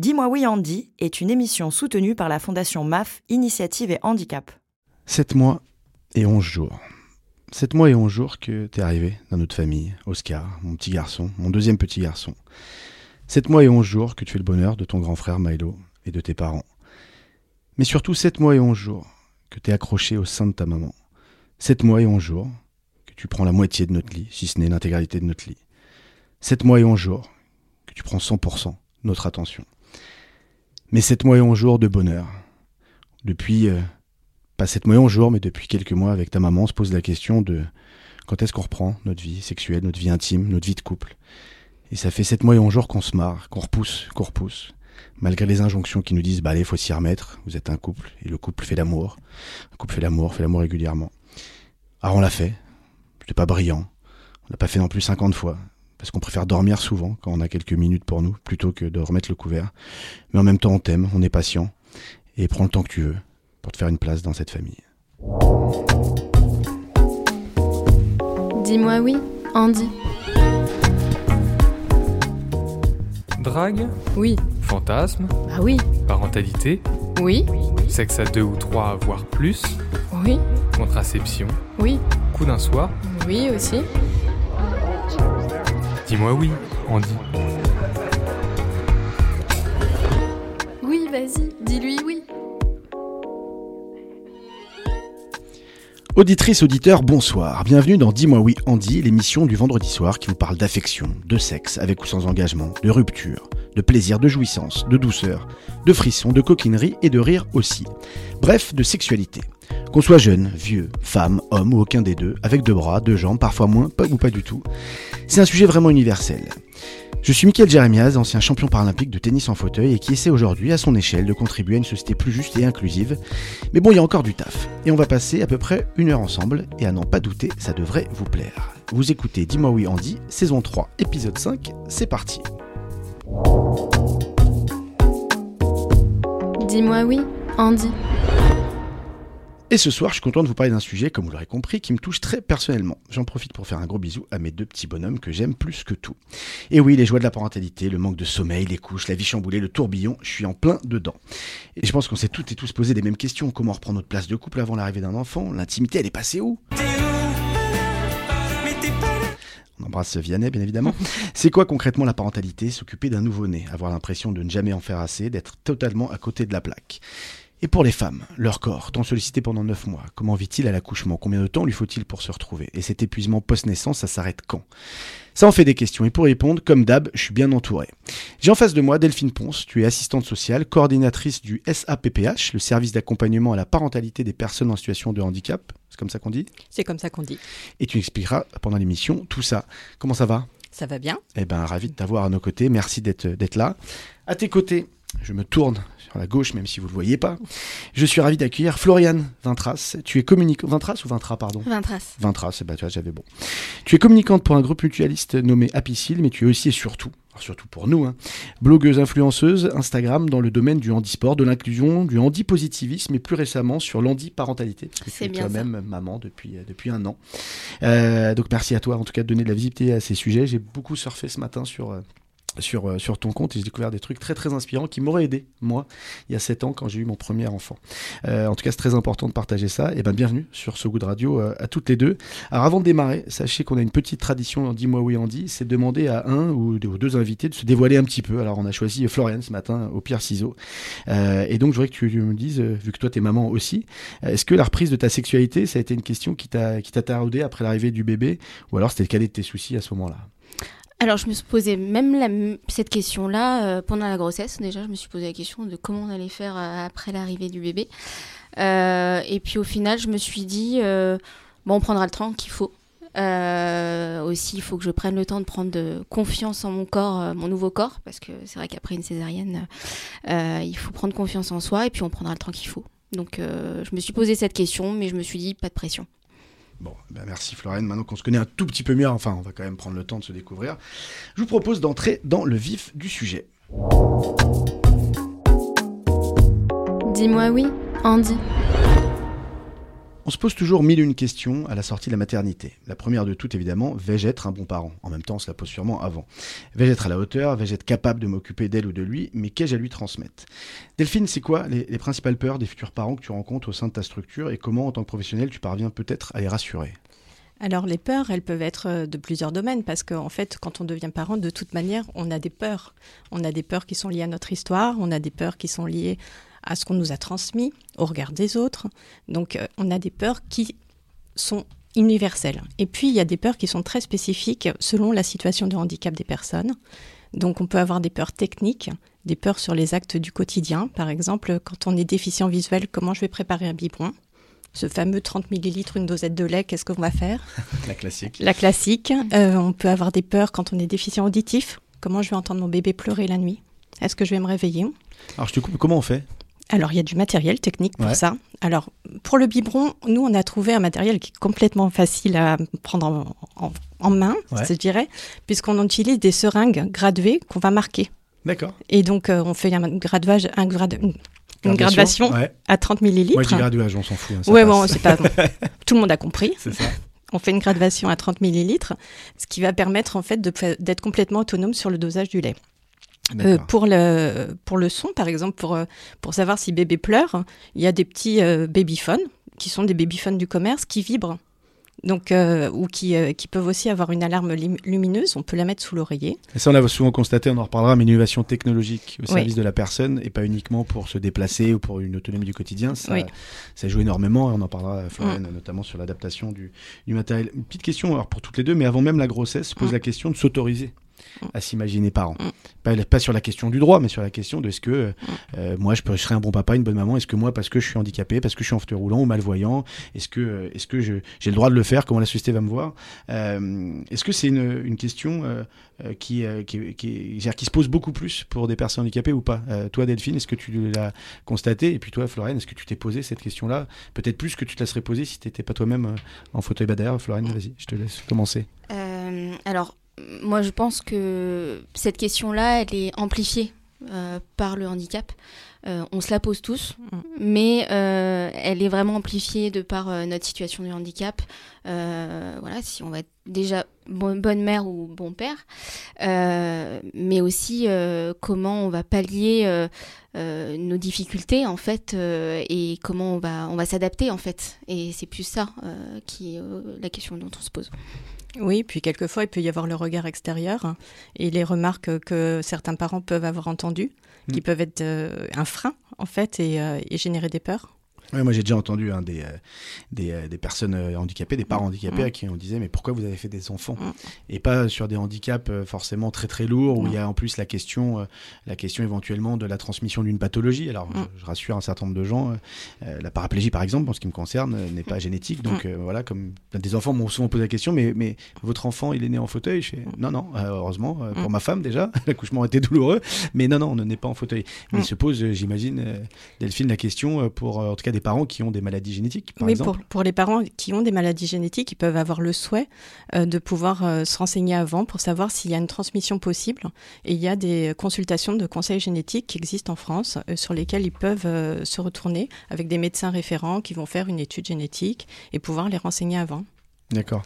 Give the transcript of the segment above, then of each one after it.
Dis-moi oui Andy est une émission soutenue par la Fondation MAF, Initiative et Handicap. 7 mois et 11 jours. 7 mois et 11 jours que t'es arrivé dans notre famille, Oscar, mon petit garçon, mon deuxième petit garçon. 7 mois et 11 jours que tu fais le bonheur de ton grand frère Milo et de tes parents. Mais surtout 7 mois et 11 jours que t'es accroché au sein de ta maman. 7 mois et 11 jours que tu prends la moitié de notre lit, si ce n'est l'intégralité de notre lit. 7 mois et 11 jours que tu prends 100% notre attention. Mais 7 mois et 11 jours de bonheur. Depuis, euh, pas 7 mois et 11 jours, mais depuis quelques mois avec ta maman, on se pose la question de quand est-ce qu'on reprend notre vie sexuelle, notre vie intime, notre vie de couple. Et ça fait 7 mois et 11 jours qu'on se marre, qu'on repousse, qu'on repousse. Malgré les injonctions qui nous disent, bah allez, faut s'y remettre, vous êtes un couple, et le couple fait l'amour. Un couple fait l'amour, fait l'amour régulièrement. Alors on l'a fait. C'était pas brillant. On l'a pas fait non plus 50 fois parce qu'on préfère dormir souvent quand on a quelques minutes pour nous, plutôt que de remettre le couvert. Mais en même temps, on t'aime, on est patient, et prends le temps que tu veux pour te faire une place dans cette famille. Dis-moi oui, Andy. Drague, Oui. fantasme, Bah oui. parentalité, Oui. sexe à deux ou trois, voire plus, Oui. contraception, Oui. coup d'un soir. Oui aussi. Dis-moi oui, Andy. Oui, vas-y, dis-lui oui. Auditrices, auditeurs, bonsoir. Bienvenue dans Dis-moi oui Andy, l'émission du vendredi soir qui vous parle d'affection, de sexe, avec ou sans engagement, de rupture, de plaisir, de jouissance, de douceur, de frisson, de coquinerie et de rire aussi. Bref, de sexualité. Qu'on soit jeune, vieux, femme, homme ou aucun des deux, avec deux bras, deux jambes, parfois moins, pas ou pas du tout. C'est un sujet vraiment universel. Je suis Mickaël Jérémiaz, ancien champion paralympique de tennis en fauteuil et qui essaie aujourd'hui, à son échelle, de contribuer à une société plus juste et inclusive. Mais bon, il y a encore du taf. Et on va passer à peu près une heure ensemble, et à n'en pas douter, ça devrait vous plaire. Vous écoutez Dis-moi oui Andy, saison 3, épisode 5, c'est parti. Dis-moi oui, Andy. Et ce soir, je suis content de vous parler d'un sujet, comme vous l'aurez compris, qui me touche très personnellement. J'en profite pour faire un gros bisou à mes deux petits bonhommes que j'aime plus que tout. Et oui, les joies de la parentalité, le manque de sommeil, les couches, la vie chamboulée, le tourbillon, je suis en plein dedans. Et je pense qu'on s'est toutes et tous posé les mêmes questions. Comment reprendre notre place de couple avant l'arrivée d'un enfant? L'intimité, elle est passée où? On embrasse Vianney, bien évidemment. C'est quoi concrètement la parentalité? S'occuper d'un nouveau-né, avoir l'impression de ne jamais en faire assez, d'être totalement à côté de la plaque? Et pour les femmes, leur corps, tant sollicité pendant 9 mois, comment vit-il à l'accouchement? Combien de temps lui faut-il pour se retrouver? Et cet épuisement post-naissance, ça s'arrête quand? Ça en fait des questions. Et pour répondre, comme d'hab, je suis bien entouré. J'ai en face de moi Delphine Ponce, tu es assistante sociale, coordinatrice du SAPPH, le service d'accompagnement à la parentalité des personnes en situation de handicap. C'est comme ça qu'on dit? C'est comme ça qu'on dit. Et tu expliqueras pendant l'émission tout ça. Comment ça va? Ça va bien eh ben, ravi de t'avoir à nos côtés. Merci d'être là. À tes côtés, je me tourne sur la gauche, même si vous ne le voyez pas. Je suis ravi d'accueillir Floriane Vintras. Tu es communicante. Vintras ou Vintra, pardon Vintras. Vintras, eh ben, tu vois, j'avais bon. Tu es communicante pour un groupe mutualiste nommé Apicil, mais tu es aussi et surtout, alors surtout pour nous, hein, blogueuse influenceuse Instagram dans le domaine du handisport, de l'inclusion, du handi-positivisme et plus récemment sur l'handi-parentalité. parce que tu C'est es toi-même maman depuis, euh, depuis un an. Euh, donc merci à toi en tout cas de donner de la visibilité à ces sujets. J'ai beaucoup surfé ce matin sur, euh, sur, euh, sur ton compte et j'ai découvert des trucs très très inspirants qui m'auraient aidé, moi, il y a 7 ans quand j'ai eu mon premier enfant. Euh, en tout cas, c'est très important de partager ça. Et ben bienvenue sur ce goût de radio euh, à toutes les deux. Alors avant de démarrer, sachez qu'on a une petite tradition dans Dis-moi oui Andy, c'est de demander à un ou deux, invités de se dévoiler un petit peu. Alors on a choisi Florian ce matin au Pierre Ciseaux. Euh, et donc je voudrais que tu me dises, euh, vu que toi t'es maman aussi, euh, est-ce que la reprise de ta sexualité, ça a été une question qui t'a qui t'a taraudé après l'arrivée du bébé ou alors c'était le cadet de tes soucis à ce moment-là? Alors je me suis posé même cette question-là euh, pendant la grossesse. Déjà, je me suis posé la question de comment on allait faire euh, après l'arrivée du bébé. Euh, et puis au final, je me suis dit, bon, on prendra le temps qu'il faut. Aussi, il faut que je prenne le temps de prendre confiance en mon corps, mon nouveau corps, parce que c'est vrai qu'après une césarienne, il faut prendre confiance en soi et puis on prendra le temps qu'il faut. Donc je me suis posé cette question, mais je me suis dit, pas de pression. Bon, ben merci Floriane. Maintenant qu'on se connaît un tout petit peu mieux, enfin, on va quand même prendre le temps de se découvrir. Je vous propose d'entrer dans le vif du sujet. Dis-moi oui, Andy. On se pose toujours mille une questions à la sortie de la maternité. La première de toutes, évidemment, vais-je être un bon parent? En même temps, on se la pose sûrement avant. Vais-je être à la hauteur? Vais-je être capable de m'occuper d'elle ou de lui? Mais qu'ai-je à lui transmettre? Delphine, c'est quoi les, les principales peurs des futurs parents que tu rencontres au sein de ta structure et comment, en tant que professionnel, tu parviens peut-être à les rassurer? Alors les peurs, elles peuvent être euh, de plusieurs domaines parce qu'en fait, quand on devient parent, de toute manière, on a des peurs. On a des peurs qui sont liées à notre histoire, on a des peurs qui sont liées à ce qu'on nous a transmis, au regard des autres. Donc euh, on a des peurs qui sont universelles. Et puis il y a des peurs qui sont très spécifiques selon la situation de handicap des personnes. Donc on peut avoir des peurs techniques, des peurs sur les actes du quotidien. Par exemple, quand on est déficient visuel, comment je vais préparer un biberon? Ce fameux 30 millilitres, une dosette de lait, qu'est-ce qu'on va faire? La classique. La classique. Euh, on peut avoir des peurs quand on est déficient auditif. Comment je vais entendre mon bébé pleurer la nuit? Est-ce que je vais me réveiller? Alors je te coupe, comment on fait? Alors, il y a du matériel technique pour Ouais. ça. Alors, pour le biberon, nous, on a trouvé un matériel qui est complètement facile à prendre en, en- en main, Ouais. je dirais, puisqu'on utilise des seringues graduées qu'on va marquer. D'accord. Et donc, euh, on fait un gradage, un grade, une, Ouais. à 30 millilitres. Moi je dis graduage, on s'en fout. hein, passe. bon, c'est pas. Tout le monde a compris. C'est ça. On fait une graduation à 30 millilitres, ce qui va permettre en fait d'être complètement autonome sur le dosage du lait. Euh, pour le pour le son, par exemple, pour euh, pour savoir si bébé pleure, il y a des petits euh, babyphones qui sont des babyphones du commerce qui vibrent. Donc, euh, ou qui, qui peuvent aussi avoir une alarme lumineuse, on peut la mettre sous l'oreiller. Et ça, on l'a souvent constaté, on en reparlera, mais une innovation technologique au Oui. service de la personne et pas uniquement pour se déplacer ou pour une autonomie du quotidien. Ça, Oui. ça joue énormément et on en parlera, Florian, notamment sur l'adaptation du, du matériel. Une petite question alors pour toutes les deux, mais avant même la grossesse, se pose Mm. la question de s'autoriser. À s'imaginer parent. Mm. Pas, sur la question du droit, mais sur la question de est-ce que euh, euh, moi je, peux, je serais un bon papa, une bonne maman, est-ce que moi parce que je suis handicapé, parce que je suis en fauteuil roulant ou malvoyant, est-ce que, euh, est-ce que j'ai le droit de le faire, comment la société va me voir? Est-ce que c'est une, question euh, qui, qui, qui, qui se pose beaucoup plus pour des personnes handicapées ou pas? Toi Delphine, est-ce que tu l'as constaté? Et puis toi Floriane, est-ce que tu t'es posé cette question-là? Peut-être plus que tu te la serais posée si tu n'étais pas toi-même en fauteuil bah, d'ailleurs, Floriane, vas-y, je te laisse commencer. Alors, moi, je pense que cette question-là, elle est amplifiée euh, par le handicap. Euh, on se la pose tous, Mm. mais euh, elle est vraiment amplifiée de par euh, notre situation de handicap. Euh, voilà, si on va être déjà bon- bonne mère ou bon père, Euh, mais aussi euh, comment on va pallier euh, euh, nos difficultés en fait, euh, et comment on va on va s'adapter en fait. Et c'est plus ça euh, qui est euh, la question dont on se pose. Oui, puis quelquefois, il peut y avoir le regard extérieur hein, et les remarques que certains parents peuvent avoir entendues, qui Mm. peuvent être euh, un frein, en fait, et, euh, et générer des peurs. Ouais, moi j'ai déjà entendu hein, des, euh, des, euh, des personnes euh, handicapées, des parents handicapés Mm. à qui on disait mais pourquoi vous avez fait des enfants Mm. et pas sur des handicaps forcément très très lourds où il y a en plus la question la question éventuellement de la transmission d'une pathologie. Alors Mm. je, je rassure un certain nombre de gens, euh, la paraplégie par exemple en ce qui me concerne n'est pas génétique donc euh, voilà comme des enfants m'ont souvent posé la question mais mais votre enfant il est né en fauteuil? Je non non euh, heureusement pour Mm. ma femme déjà l'accouchement était douloureux mais non non on n'est pas en fauteuil. Mais Mm. il se pose j'imagine Delphine la question pour en tout cas des parents qui ont des maladies génétiques par oui, exemple. pour, pour les parents qui ont des maladies génétiques, ils peuvent avoir le souhait euh, de pouvoir euh, se renseigner avant pour savoir s'il y a une transmission possible. Et il y a des consultations de conseils génétiques qui existent en France euh, sur lesquelles ils peuvent se retourner avec des médecins référents qui vont faire une étude génétique et pouvoir les renseigner avant. D'accord.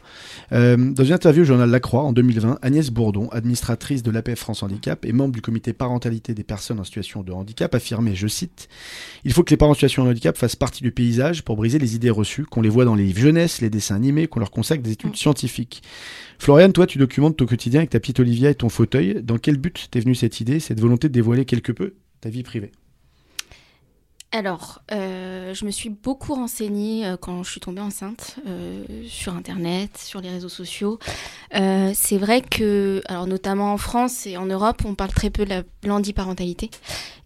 Euh, dans une interview au journal La Croix en 2020, Agnès Bourdon, administratrice de l'APF France Handicap et membre du comité parentalité des personnes en situation de handicap, affirmait, je cite, Il faut que les parents en situation de handicap fassent partie du paysage pour briser les idées reçues, qu'on les voit dans les livres jeunesse, les dessins animés, qu'on leur consacre des études Mm. scientifiques. Floriane, toi, tu documentes ton quotidien avec ta petite Olivia et ton fauteuil. Dans quel but t'es venue cette idée, cette volonté de dévoiler quelque peu ta vie privée? Alors, euh, je me suis beaucoup renseignée euh, quand je suis tombée enceinte euh, sur Internet, sur les réseaux sociaux. C'est vrai que, alors notamment en France et en Europe, on parle très peu de la l'handiparentalité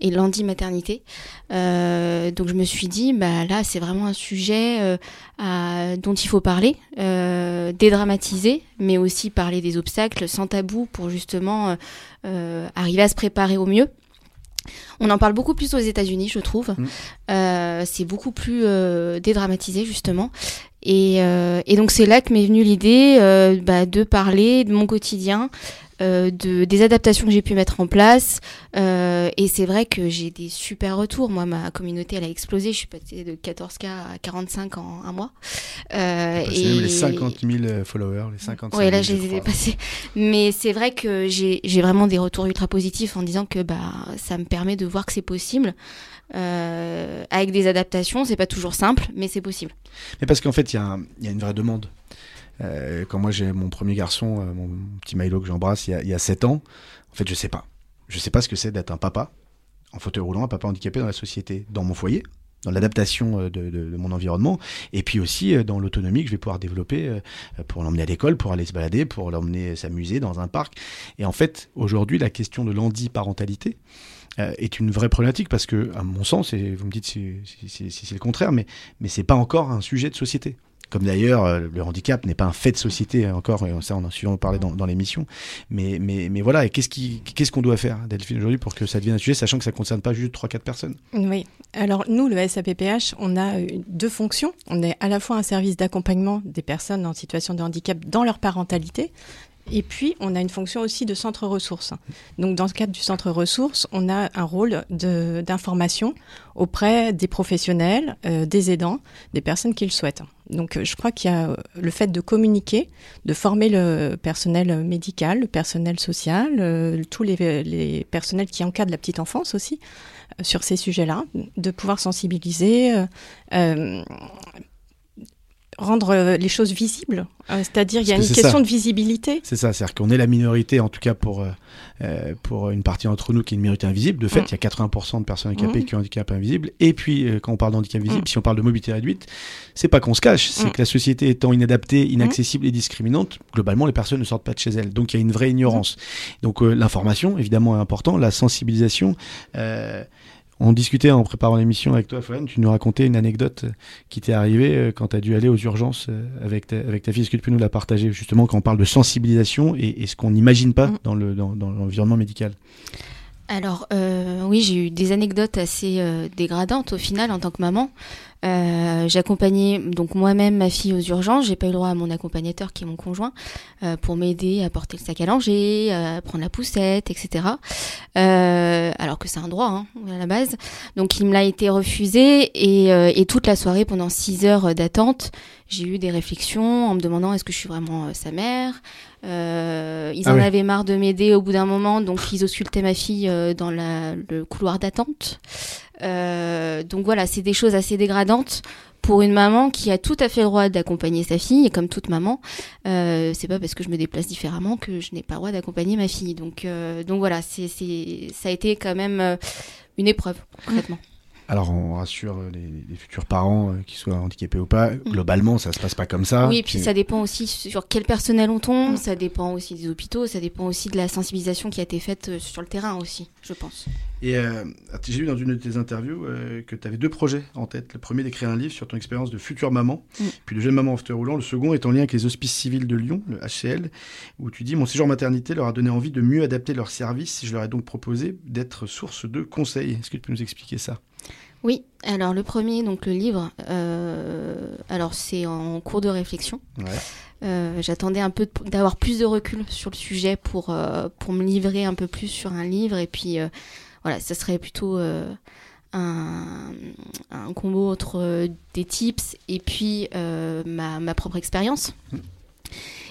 et l'handimaternité. Euh, donc je me suis dit, bah là, c'est vraiment un sujet dont il faut parler, dédramatiser, mais aussi parler des obstacles sans tabou pour justement arriver à se préparer au mieux. On en parle beaucoup plus aux États-Unis, je trouve. Mm. Euh, c'est beaucoup plus euh, dédramatisé justement. Et, euh, et donc c'est là que m'est venue l'idée bah, de parler de mon quotidien euh, de, des adaptations que j'ai pu mettre en place. Euh, et c'est vrai que j'ai des super retours. Moi, ma communauté, elle a explosé. Je suis passée de 14K à 45 en un mois. Euh, et même les 50 000 followers, les 50 000. Oui, là, je les ai dépassés. Mais c'est vrai que j'ai vraiment des retours ultra positifs en disant que bah, ça me permet de voir que c'est possible. Euh, avec des adaptations, c'est pas toujours simple, mais c'est possible. Mais parce qu'en fait, il y, y, a une vraie demande. Euh, quand moi j'ai mon premier garçon, euh, mon petit Milo que j'embrasse il, y a 7 ans, en fait je sais pas. Je sais pas ce que c'est d'être un papa en fauteuil roulant, un papa handicapé dans la société, dans mon foyer, dans l'adaptation euh, de, mon environnement, et puis aussi dans l'autonomie que je vais pouvoir développer pour l'emmener à l'école, pour aller se balader, pour l'emmener s'amuser dans un parc. Et en fait, aujourd'hui, la question de l'handiparentalité est une vraie problématique parce que, à mon sens, et vous me dites si c'est le contraire, mais, mais c'est pas encore un sujet de société. Comme d'ailleurs, euh, le handicap n'est pas un fait de société hein, encore, et ça on en a souvent parlé dans, dans l'émission. Mais, mais, mais voilà, et qu'est-ce qu'on doit faire, Delphine, aujourd'hui, pour que ça devienne un sujet, sachant que ça ne concerne pas juste 3-4 personnes Oui, alors nous, le SAPPH, on a deux fonctions. On est à la fois un service d'accompagnement des personnes en situation de handicap dans leur parentalité, et puis, on a une fonction aussi de centre ressources. Donc, dans le cadre du centre ressources, on a un rôle d'information auprès des professionnels, euh, des aidants, des personnes qui le souhaitent. Donc, euh, je crois qu'il y a euh, le fait de communiquer, de former le personnel médical, le personnel social, tous les, les, personnels qui encadrent la petite enfance aussi sur ces sujets-là, de pouvoir sensibiliser, rendre euh, les choses visibles. Euh, c'est-à-dire, il y a une question de visibilité. C'est ça, c'est-à-dire qu'on est la minorité, en tout cas pour, euh, pour une partie d'entre nous qui est une minorité invisible. De fait, mm. il y a 80% de personnes handicapées mm. qui ont un handicap invisible. Et puis, quand on parle d'handicap visible, mm. si on parle de mobilité réduite, c'est pas qu'on se cache, c'est que la société étant inadaptée, inaccessible et discriminante, globalement, les personnes ne sortent pas de chez elles. Donc, il y a une vraie ignorance. Donc, l'information, évidemment, est important, la sensibilisation. On discutait en préparant l'émission avec toi, Florian, tu nous racontais une anecdote euh, qui t'est arrivée euh, quand tu as dû aller aux urgences euh, avec ta, avec ta fille. Est-ce que tu peux nous la partager justement quand on parle de sensibilisation et, ce qu'on n'imagine pas mm. dans l'environnement dans, médical? Alors oui, j'ai eu des anecdotes assez dégradantes au final en tant que maman. Euh, J'accompagnais donc moi-même ma fille aux urgences. J'ai pas eu le droit à mon accompagnateur qui est mon conjoint euh, pour m'aider à porter le sac à langer, à prendre la poussette, etc. Euh, alors que c'est un droit hein, à la base. Donc il me l'a été refusé et, euh, et, toute la soirée pendant 6 heures d'attente, j'ai eu des réflexions en me demandant est-ce que je suis vraiment euh, sa mère? ils ah en avaient marre de m'aider au bout d'un moment, donc ils auscultaient ma fille dans la, le couloir d'attente. Euh, donc voilà, c'est des choses assez dégradantes pour une maman qui a tout à fait le droit d'accompagner sa fille, et comme toute maman, euh, c'est pas parce que je me déplace différemment que je n'ai pas le droit d'accompagner ma fille. Donc, euh, donc voilà, c'est, ça a été quand même euh, une épreuve, concrètement. Alors on rassure les, futurs parents, qu'ils soient handicapés ou pas, mm. globalement ça se passe pas comme ça. Oui, et puis ça dépend aussi sur quel personnel on tombe, ça dépend aussi des hôpitaux, ça dépend aussi de la sensibilisation qui a été faite sur le terrain aussi, je pense. Et euh, j'ai vu dans une de tes interviews euh, que tu avais deux projets en tête. Le premier d'écrire un livre sur ton expérience de future maman, mm. puis de jeune maman en fauteuil roulant. Le second est en lien avec les hospices civils de Lyon, le HCL, où tu dis Mon séjour maternité leur a donné envie de mieux adapter leurs services. Je leur ai donc proposé d'être source de conseils. Est-ce que tu peux nous expliquer ça? Oui, alors le premier, donc le livre, euh, alors c'est en cours de réflexion. J'attendais un peu d'avoir plus de recul sur le sujet pour, pour me livrer un peu plus sur un livre et puis voilà, ça serait plutôt euh, un, combo entre euh, des tips et puis euh, ma, propre expérience. Mmh.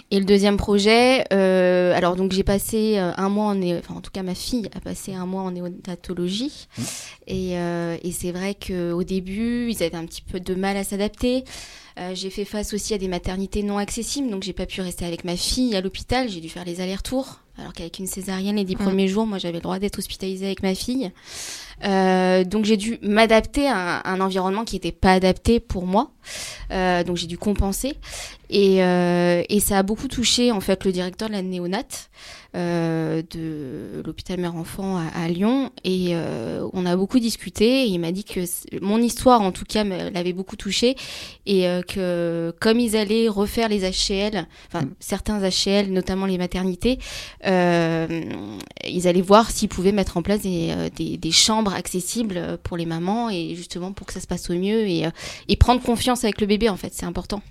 Et le deuxième projet, alors donc j'ai passé un mois en, enfin en tout cas ma fille a passé un mois en néonatologie, mmh. et, et c'est vrai qu'au début ils avaient un petit peu de mal à s'adapter. j'ai fait face aussi à des maternités non accessibles, donc j'ai pas pu rester avec ma fille à l'hôpital, j'ai dû faire les allers-retours alors qu'avec une césarienne les dix mm. premiers jours, moi j'avais le droit d'être hospitalisée avec ma fille. Euh, donc j'ai dû m'adapter à, un environnement qui n'était pas adapté pour moi. Euh, donc j'ai dû compenser. Et, euh, et, ça a beaucoup touché en fait le directeur de la néonate euh, de l'hôpital mère-enfant à, Lyon. Et euh, on a beaucoup discuté. il m'a dit que mon histoire en tout cas l'avait beaucoup touché. Et euh, que comme ils allaient refaire les HCL, enfin mm. certains HCL, notamment les maternités, ils allaient voir s'ils pouvaient mettre en place des, des, des chambres accessibles pour les mamans et justement pour que ça se passe au mieux et, et prendre confiance avec le bébé, en fait, c'est important.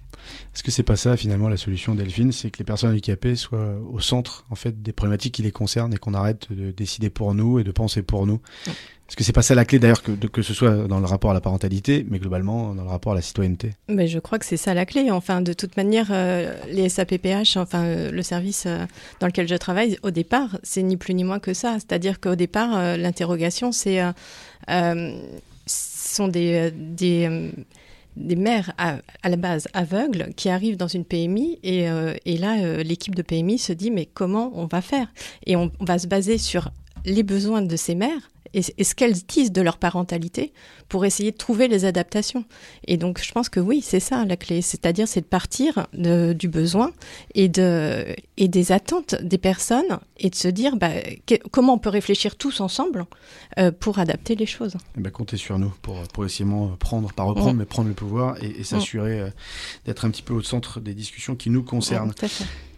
Est-ce que c'est pas ça finalement la solution Delphine, c'est que les personnes handicapées soient au centre en fait des problématiques qui les concernent et qu'on arrête de décider pour nous et de penser pour nous. Est-ce que c'est pas ça la clé d'ailleurs que, que ce soit dans le rapport à la parentalité, mais globalement dans le rapport à la citoyenneté? Mais Je crois que c'est ça la clé. Enfin, de toute manière, euh, les SAPPH, enfin euh, le service euh, dans lequel je travaille, au départ, c'est ni plus ni moins que ça. C'est-à-dire qu'au départ, l'interrogation, c'est sont des, des des mères à, la base aveugles qui arrivent dans une PMI et, et là l'équipe de PMI se dit mais comment on va faire? Et on, va se baser sur les besoins de ces mères et, ce qu'elles disent de leur parentalité pour essayer de trouver les adaptations. Et donc, je pense que oui, c'est ça la clé, c'est-à-dire c'est de partir du besoin et, de, et des attentes des personnes et de se dire bah, comment on peut réfléchir tous ensemble euh, pour adapter les choses. Et eh ben, comptez sur nous pour progressivement prendre, pas reprendre, mais prendre le pouvoir et, s'assurer euh, d'être un petit peu au centre des discussions qui nous concernent.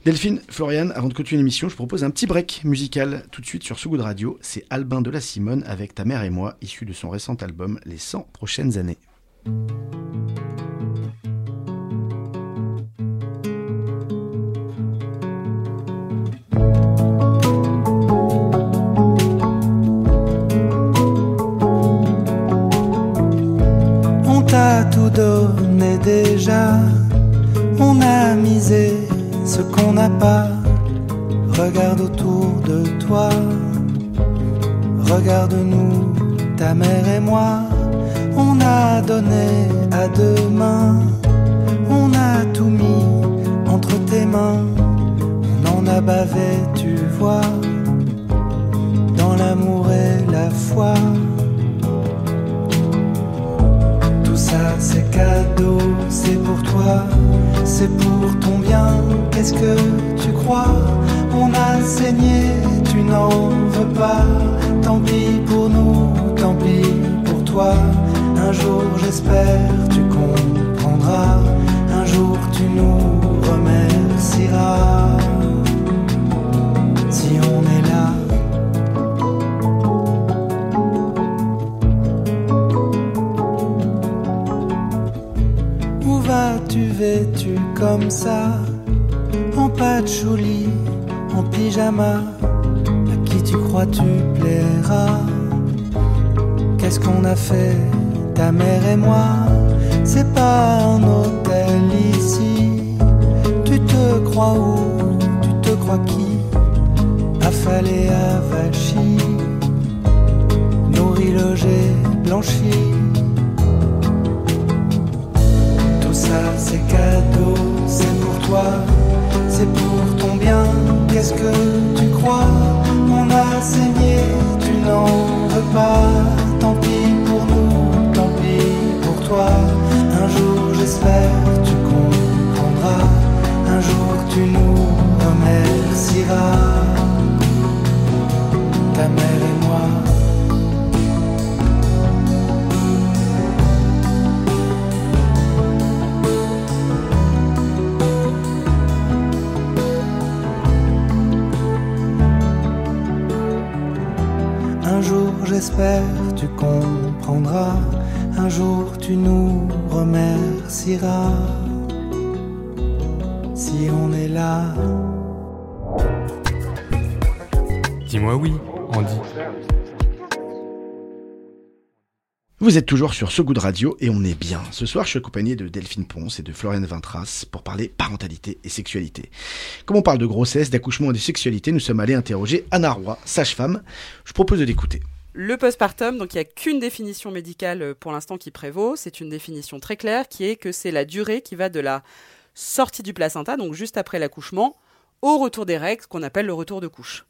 Delphine, Floriane, avant de continuer l'émission, je propose un petit break musical tout de suite sur de radio. C'est Albin de la Simone avec Ta mère et moi, issu de son récent album Les 100 prochaines années. On t'a tout donné déjà, on a misé ce qu'on n'a pas. Regarde autour de toi, regarde-nous, ta mère et moi. On a donné à deux mains, on a tout mis entre tes mains. On en a bavé, tu vois, dans l'amour et la foi. Ça c'est cadeau, c'est pour toi c'est pour ton bien, qu'est-ce que tu crois? On a saigné, tu n'en veux pas, tant pis pour nous, tant pis pour toi. Un jour j'espère tu comprendras, un jour tu nous remercieras. Vêtu comme ça, en patchouli, en pyjama, à qui tu crois tu plairas Qu'est-ce qu'on a fait, ta mère et moi? C'est pas un hôtel ici. Tu te crois où? Tu te crois qui? Affalé à Vachi, nourri, logé, blanchi. C'est cadeau c'est pour toi, c'est pour ton bien. Qu'est-ce que tu crois On a saigné, tu n'en veux pas. Tant pis pour nous, tant pis pour toi. Un jour j'espère tu comprendras. Un jour tu nous remercieras. Ta mère j'espère tu comprendras. Un jour tu nous remercieras. Si on est là. Dis-moi oui, Andy. Vous êtes toujours sur ce goût de radio et on est bien. Ce soir, je suis accompagné de Delphine Ponce et de Floriane Vintras pour parler parentalité et sexualité. Comme on parle de grossesse, d'accouchement et de sexualité, nous sommes allés interroger Anna Roy, sage-femme. Je propose de l'écouter. Le postpartum, donc il n'y a qu'une définition médicale euh, pour l'instant qui prévaut. C'est une définition très claire qui est que c'est la durée qui va de la sortie du placenta, donc juste après l'accouchement, au retour des règles, qu'on appelle le retour de couche.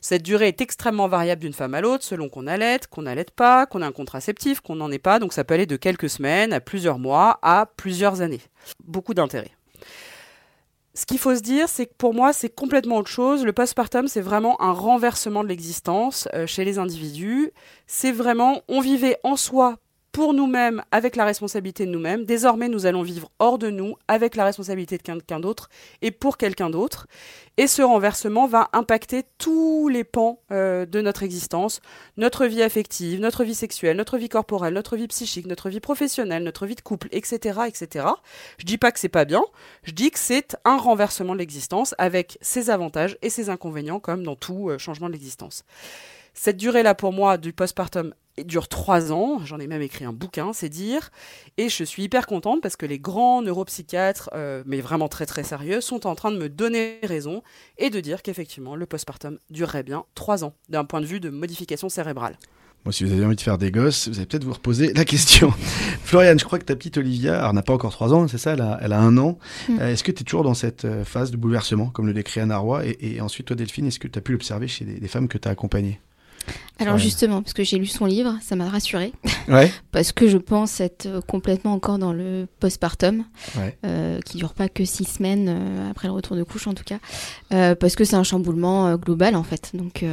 Cette durée est extrêmement variable d'une femme à l'autre, selon qu'on allait, qu'on n'allait pas, qu'on a un contraceptif, qu'on n'en ait pas. Donc ça peut aller de quelques semaines à plusieurs mois à plusieurs années. Beaucoup d'intérêt. Ce qu'il faut se dire, c'est que pour moi, c'est complètement autre chose. Le postpartum, c'est vraiment un renversement de l'existence euh, chez les individus. C'est vraiment, on vivait en soi pour nous-mêmes, avec la responsabilité de nous-mêmes. Désormais, nous allons vivre hors de nous, avec la responsabilité de quelqu'un d'autre et pour quelqu'un d'autre. Et ce renversement va impacter tous les pans euh, de notre existence, notre vie affective, notre vie sexuelle, notre vie corporelle, notre vie psychique, notre vie professionnelle, notre vie de couple, etc., etc. Je dis pas que c'est pas bien, je dis que c'est un renversement de l'existence avec ses avantages et ses inconvénients, comme dans tout euh, changement de l'existence. Cette durée-là, pour moi, du postpartum, dure trois ans. J'en ai même écrit un bouquin, c'est dire. Et je suis hyper contente parce que les grands neuropsychiatres, euh, mais vraiment très très sérieux, sont en train de me donner raison et de dire qu'effectivement, le postpartum durerait bien trois ans d'un point de vue de modification cérébrale. Bon, si vous avez envie de faire des gosses, vous allez peut-être vous reposer la question. Floriane, je crois que ta petite Olivia, elle n'a pas encore trois ans, c'est ça, elle a, elle a, un an. Mm. Euh, est-ce que tu es toujours dans cette euh, phase de bouleversement, comme le décrit Anna Roy? Et, et ensuite, toi, Delphine, est-ce que tu as pu l'observer chez des, des femmes que tu as accompagnées? Alors justement, parce que j'ai lu son livre, ça m'a rassurée. Ouais. Parce que je pense être complètement encore dans le postpartum, Ouais. euh, qui dure pas que six semaines euh, après le retour de couche en tout cas, Euh, parce que c'est un chamboulement global en fait. Donc,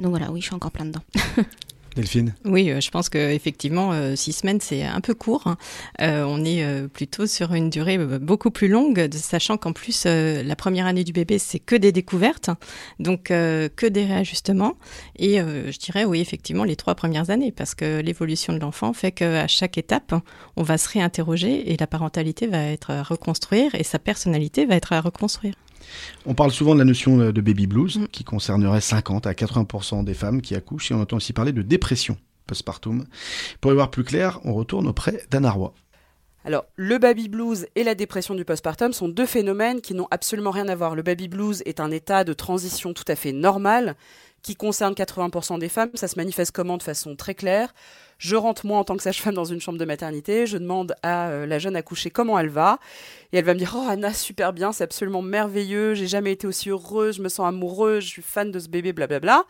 donc voilà, oui, je suis encore plein dedans. Delphine Oui, euh, je pense que effectivement euh, six semaines c'est un peu court. hein. Euh, on est plutôt sur une durée beaucoup plus longue, sachant qu'en plus la première année du bébé c'est que des découvertes, donc que des réajustements. Et je dirais oui effectivement les trois premières années, parce que l'évolution de l'enfant fait qu'à chaque étape on va se réinterroger et la parentalité va être à reconstruire et sa personnalité va être à reconstruire. On parle souvent de la notion de baby blues, Mm. qui concernerait 50 à 80% des femmes qui accouchent, et on entend aussi parler de dépression postpartum. Pour y voir plus clair, on retourne auprès d'Anna Roy. Alors, le baby blues et la dépression du postpartum sont deux phénomènes qui n'ont absolument rien à voir. Le baby blues est un état de transition tout à fait normal qui concerne 80% des femmes. Ça se manifeste comment? De façon très claire Je rentre moi en tant que sage-femme dans une chambre de maternité, je demande à euh, la jeune accouchée comment elle va, et elle va me dire Oh Anna, super bien, c'est absolument merveilleux, j'ai jamais été aussi heureuse, je me sens amoureuse, je suis fan de ce bébé, blablabla.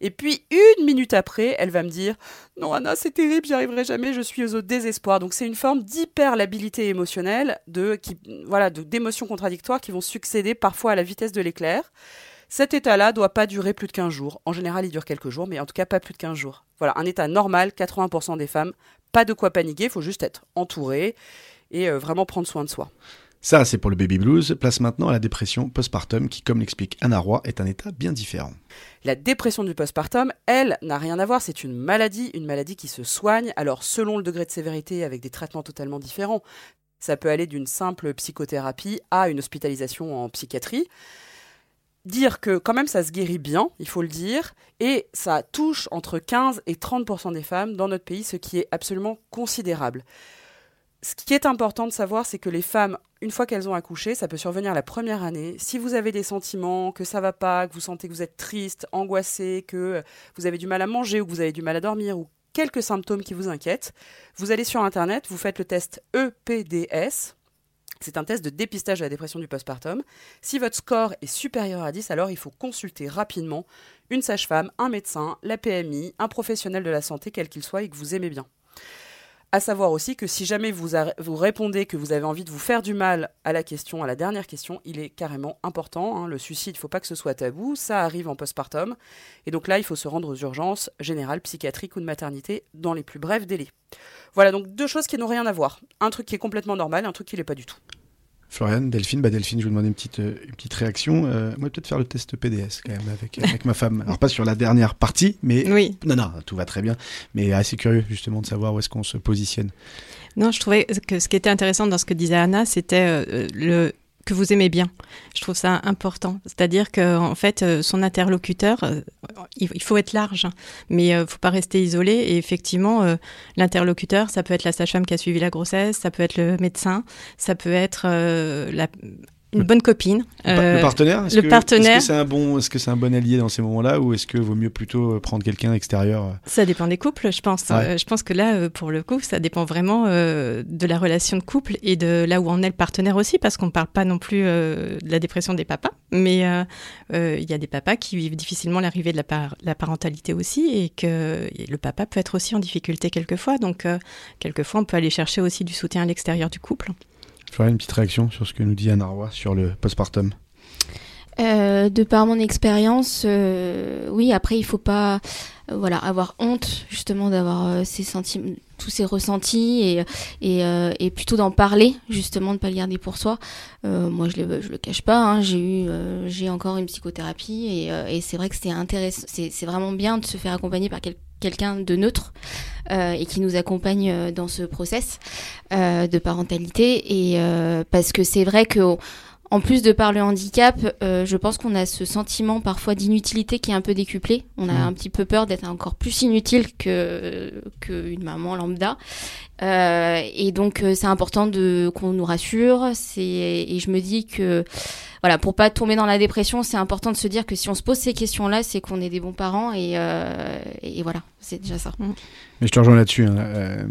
Et puis une minute après, elle va me dire non Anna, c'est terrible, j'y arriverai jamais, je suis au désespoir. Donc c'est une forme d'hyperlabilité émotionnelle, de qui voilà, d'émotions contradictoires qui vont succéder parfois à la vitesse de l'éclair. Cet état-là doit pas durer plus de 15 jours. En général, il dure quelques jours, mais en tout cas pas plus de 15 jours. Voilà, un état normal, 80% des femmes, pas de quoi paniquer, il faut juste être entouré et euh, vraiment prendre soin de soi. Ça, c'est pour le baby blues. Place maintenant à la dépression postpartum, qui, comme l'explique Anna Roy, est un état bien différent. La dépression du postpartum, elle, n'a rien à voir, c'est une maladie, une maladie qui se soigne, alors selon le degré de sévérité, avec des traitements totalement différents. Ça peut aller d'une simple psychothérapie à une hospitalisation en psychiatrie. Dire que quand même ça se guérit bien, il faut le dire, et ça touche entre 15 et 30% des femmes dans notre pays, ce qui est absolument considérable. Ce qui est important de savoir, c'est que les femmes, une fois qu'elles ont accouché, ça peut survenir la première année. Si vous avez des sentiments, que ça va pas, que vous sentez que vous êtes triste, angoissé, que vous avez du mal à manger ou que vous avez du mal à dormir ou quelques symptômes qui vous inquiètent, vous allez sur Internet, vous faites le test EPDS. C'est un test de dépistage de la dépression du postpartum. Si votre score est supérieur à 10, alors il faut consulter rapidement une sage-femme, un médecin, la PMI, un professionnel de la santé, quel qu'il soit, et que vous aimez bien. À savoir aussi que si jamais vous, répondez que vous avez envie de vous faire du mal à la question, à la dernière question, il est carrément important. hein. le suicide, il ne faut pas que ce soit tabou. Ça arrive en postpartum. Et donc là, il faut se rendre aux urgences générales, psychiatriques ou de maternité dans les plus brefs délais. Voilà, donc deux choses qui n'ont rien à voir. Un truc qui est complètement normal et un truc qui l'est pas du tout. Floriane, Delphine, bah Delphine, je vous demande une petite, euh, une petite réaction. Euh, moi, peut-être faire le test PDS quand même avec, avec ma femme. Alors, pas sur la dernière partie, mais. Oui. Non, non, tout va très bien. Mais assez curieux, justement, de savoir où est-ce qu'on se positionne. Non, je trouvais que ce qui était intéressant dans ce que disait Anna, c'était euh, le que vous aimez bien. Je trouve ça important. C'est-à-dire que en fait, euh, son interlocuteur, euh, il il faut être large, hein. mais euh, faut pas rester isolé. Et effectivement, l'interlocuteur, ça peut être la sage-femme qui a suivi la grossesse, ça peut être le médecin, ça peut être la, une bonne copine. Euh, le partenaire est-ce le que- partenaire. Est-ce que c'est un, bon, est -ce c'est un bon allié dans ces moments-là ou est-ce que vaut mieux plutôt euh, prendre quelqu'un extérieur euh Ça dépend des couples, je pense. Ouais. Euh, je pense que là, pour le coup, ça dépend vraiment euh, de la relation de couple et de là où en est le partenaire aussi, parce qu'on ne parle pas non plus euh, de la dépression des papas, mais il y a des papas qui vivent difficilement l'arrivée de la, par- la parentalité aussi, et que et le papa peut être aussi en difficulté quelquefois. Donc, quelquefois, on peut aller chercher aussi du soutien à l'extérieur du couple. Floriane, une petite réaction sur ce que nous dit Anna Roy sur le postpartum. Euh, de par mon expérience, euh, oui, après, il faut pas euh, voilà, avoir honte justement d'avoir ces sentiments tous ces ressentis et, plutôt d'en parler, justement, de pas le garder pour soi. Moi, je le, je le cache pas, hein, j'ai eu, j'ai encore une psychothérapie et, c'est vrai que c'est intéressant, c'est vraiment bien de se faire accompagner par quel- quelqu'un de neutre euh, et qui nous accompagne euh, dans ce process euh, de parentalité et euh, parce que c'est vrai que en plus de par le handicap, euh, je pense qu'on a ce sentiment parfois d'inutilité qui est un peu décuplé. On a un petit peu peur d'être encore plus inutile que qu'une maman lambda. Euh, et donc euh, c'est important de qu'on nous rassure. C'est et je me dis que voilà pour pas tomber dans la dépression, c'est important de se dire que si on se pose ces questions-là, c'est qu'on est des bons parents et euh, et voilà, c'est déjà ça. Mais je te rejoins là-dessus. hein. Euh,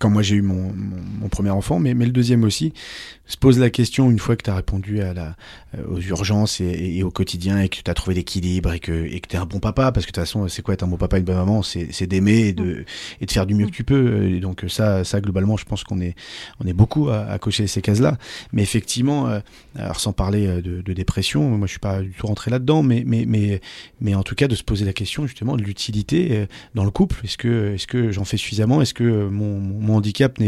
quand moi j'ai eu mon, mon, mon premier enfant, mais, mais le deuxième aussi, se pose la question une fois que tu as répondu à la, aux urgences et, et, et au quotidien et que tu as trouvé l'équilibre et que et que tu es un bon papa, parce que de toute façon, c'est quoi être un bon papa et une bonne maman? C'est c'est d'aimer et de, et de faire du mieux que tu peux. Et donc ça, ça globalement, je pense qu'on est, on est beaucoup à, cocher ces cases-là. Mais effectivement, euh, alors sans parler euh, de, dépression, moi je suis pas du tout rentré là-dedans, mais, mais, mais, mais en tout cas de se poser la question justement de l'utilité euh, dans le couple. Est-ce que, est-ce que j'en fais suffisamment? Est-ce que euh, mon, handicap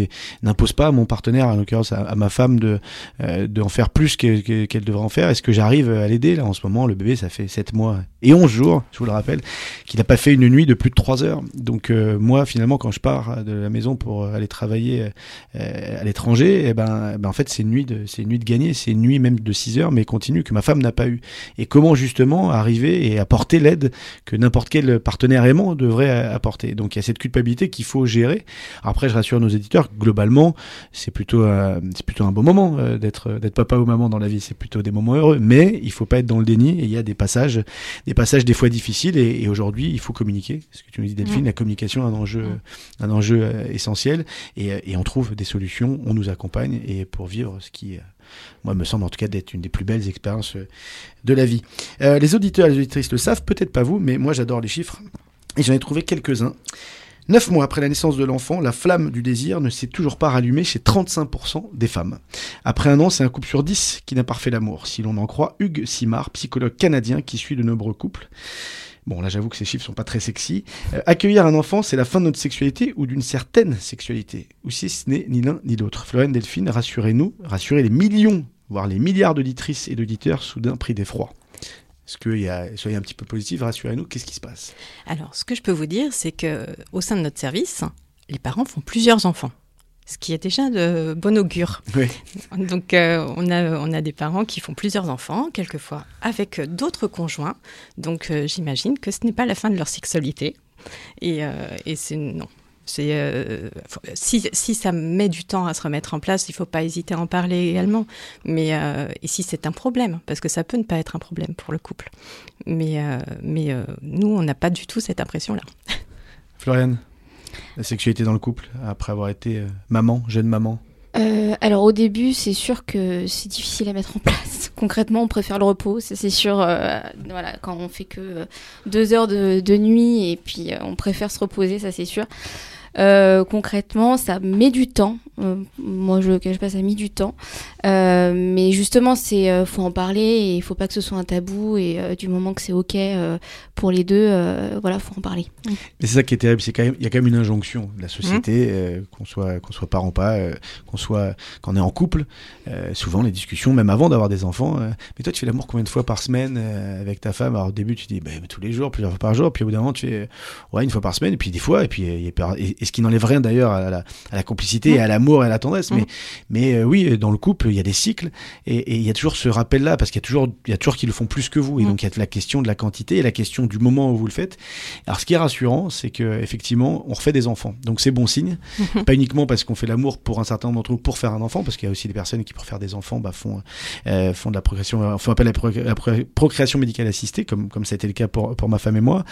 n'impose pas à mon partenaire, en l'occurrence à, ma femme, de, euh, de en faire plus que- que- qu'elle devrait en faire? Est-ce que j'arrive à l'aider? Là en ce moment, le bébé, ça fait 7 mois et 11 jours, je vous le rappelle, qu'il n'a pas fait une nuit de plus de 3 heures. Donc euh, moi, finalement, quand je pars de la maison pour aller travailler euh, à l'étranger, eh ben, eh ben, en fait, c'est une nuit de, c'est une nuit de gagner, c'est une nuit même de 6 heures, mais continue que ma femme n'a pas eu. Et comment justement arriver et apporter l'aide que n'importe quel partenaire aimant devrait apporter? Donc il y a cette culpabilité qu'il faut gérer. Après, je rassure nos éditeurs, globalement, c'est plutôt, euh, c'est plutôt un beau moment euh, d'être, d'être papa ou maman dans la vie. C'est plutôt des moments heureux. Mais il faut pas être dans le déni. Et il y a des passages, des passages des fois difficiles. Et, et aujourd'hui, il faut communiquer. Ce que tu nous dis, Delphine, la communication est un enjeu, un enjeu euh, essentiel. Et, on trouve des solutions. On nous accompagne et pour vivre ce qui euh, moi, me semble en tout cas d'être une des plus belles expériences euh, de la vie. Euh, les auditeurs et les auditrices le savent, peut-être pas vous, mais moi j'adore les chiffres et j'en ai trouvé quelques-uns. Neuf mois après la naissance de l'enfant, la flamme du désir ne s'est toujours pas rallumée chez 35% des femmes. Après un an, c'est un couple sur 10 qui n'a pas refait l'amour, si l'on en croit Hugues Simard, psychologue canadien qui suit de nombreux couples. Bon, là, j'avoue que ces chiffres sont pas très sexy. Euh, accueillir un enfant, c'est la fin de notre sexualité ou d'une certaine sexualité? Ou si ce n'est ni l'un ni l'autre. Floriane Delphine, rassurez-nous, rassurez les millions, voire les milliards d'auditrices et d'auditeurs soudain pris d'effroi. Soyez un petit peu positif, rassurez-nous, qu'est-ce qui se passe? Alors, ce que je peux vous dire, c'est que au sein de notre service, les parents font plusieurs enfants. Ce qui est déjà de bon augure. Oui. Donc, euh, on, a, on a des parents qui font plusieurs enfants, quelquefois avec d'autres conjoints. Donc, euh, j'imagine que ce n'est pas la fin de leur sexualité. Et, euh, et c'est non. Euh, si, si ça met du temps à se remettre en place, il faut pas hésiter à en parler également. Mais euh, et si c'est un problème, parce que ça peut ne pas être un problème pour le couple. Mais euh, mais nous, on n'a pas du tout cette impression-là. Floriane La sexualité dans le couple, après avoir été euh, maman, jeune maman Euh, alors au début, c'est sûr que c'est difficile à mettre en place. Concrètement, on préfère le repos, c'est sûr. euh, voilà, quand on fait que deux heures de, nuit et puis on préfère se reposer, ça c'est sûr. Euh, concrètement, ça met du temps. Euh, moi, je ne cache pas, ça a mis du temps. Euh, mais justement, c'est euh, faut en parler et il faut pas que ce soit un tabou. Et euh, du moment que c'est ok euh, pour les deux, euh, voilà, faut en parler. Mais c'est ça qui est terrible, c'est quand même, il y a quand même une injonction de la société, euh, qu'on soit, qu'on soit parent pas, euh, qu'on soit, qu'on est en couple. euh, souvent, les discussions, même avant d'avoir des enfants. euh, mais toi, tu fais l'amour combien de fois par semaine euh, avec ta femme? Alors au début, tu dis bah, tous les jours, plusieurs fois par jour. Puis au bout d'un moment, tu fais ouais une fois par semaine, et puis des fois, et puis il y a peur- et, et ce qui n'enlève rien d'ailleurs à la, à la complicité, et à l'amour et à la tendresse. Mais, mais euh, oui, dans le couple, il y a des cycles, et, il y a toujours ce rappel-là, parce qu'il y a toujours, il y a toujours qui le font plus que vous, et Mm. donc il y a la question de la quantité et la question du moment où vous le faites. Alors, ce qui est rassurant, c'est que effectivement, on refait des enfants. Donc, c'est bon signe. pas uniquement parce qu'on fait l'amour pour un certain nombre d'entre nous pour faire un enfant, parce qu'il y a aussi des personnes qui, pour faire des enfants, bah, font, euh, font de la progression, euh, font appel à la, pro- la pro- procréation médicale assistée, comme, comme ça a été le cas pour, pour ma femme et moi.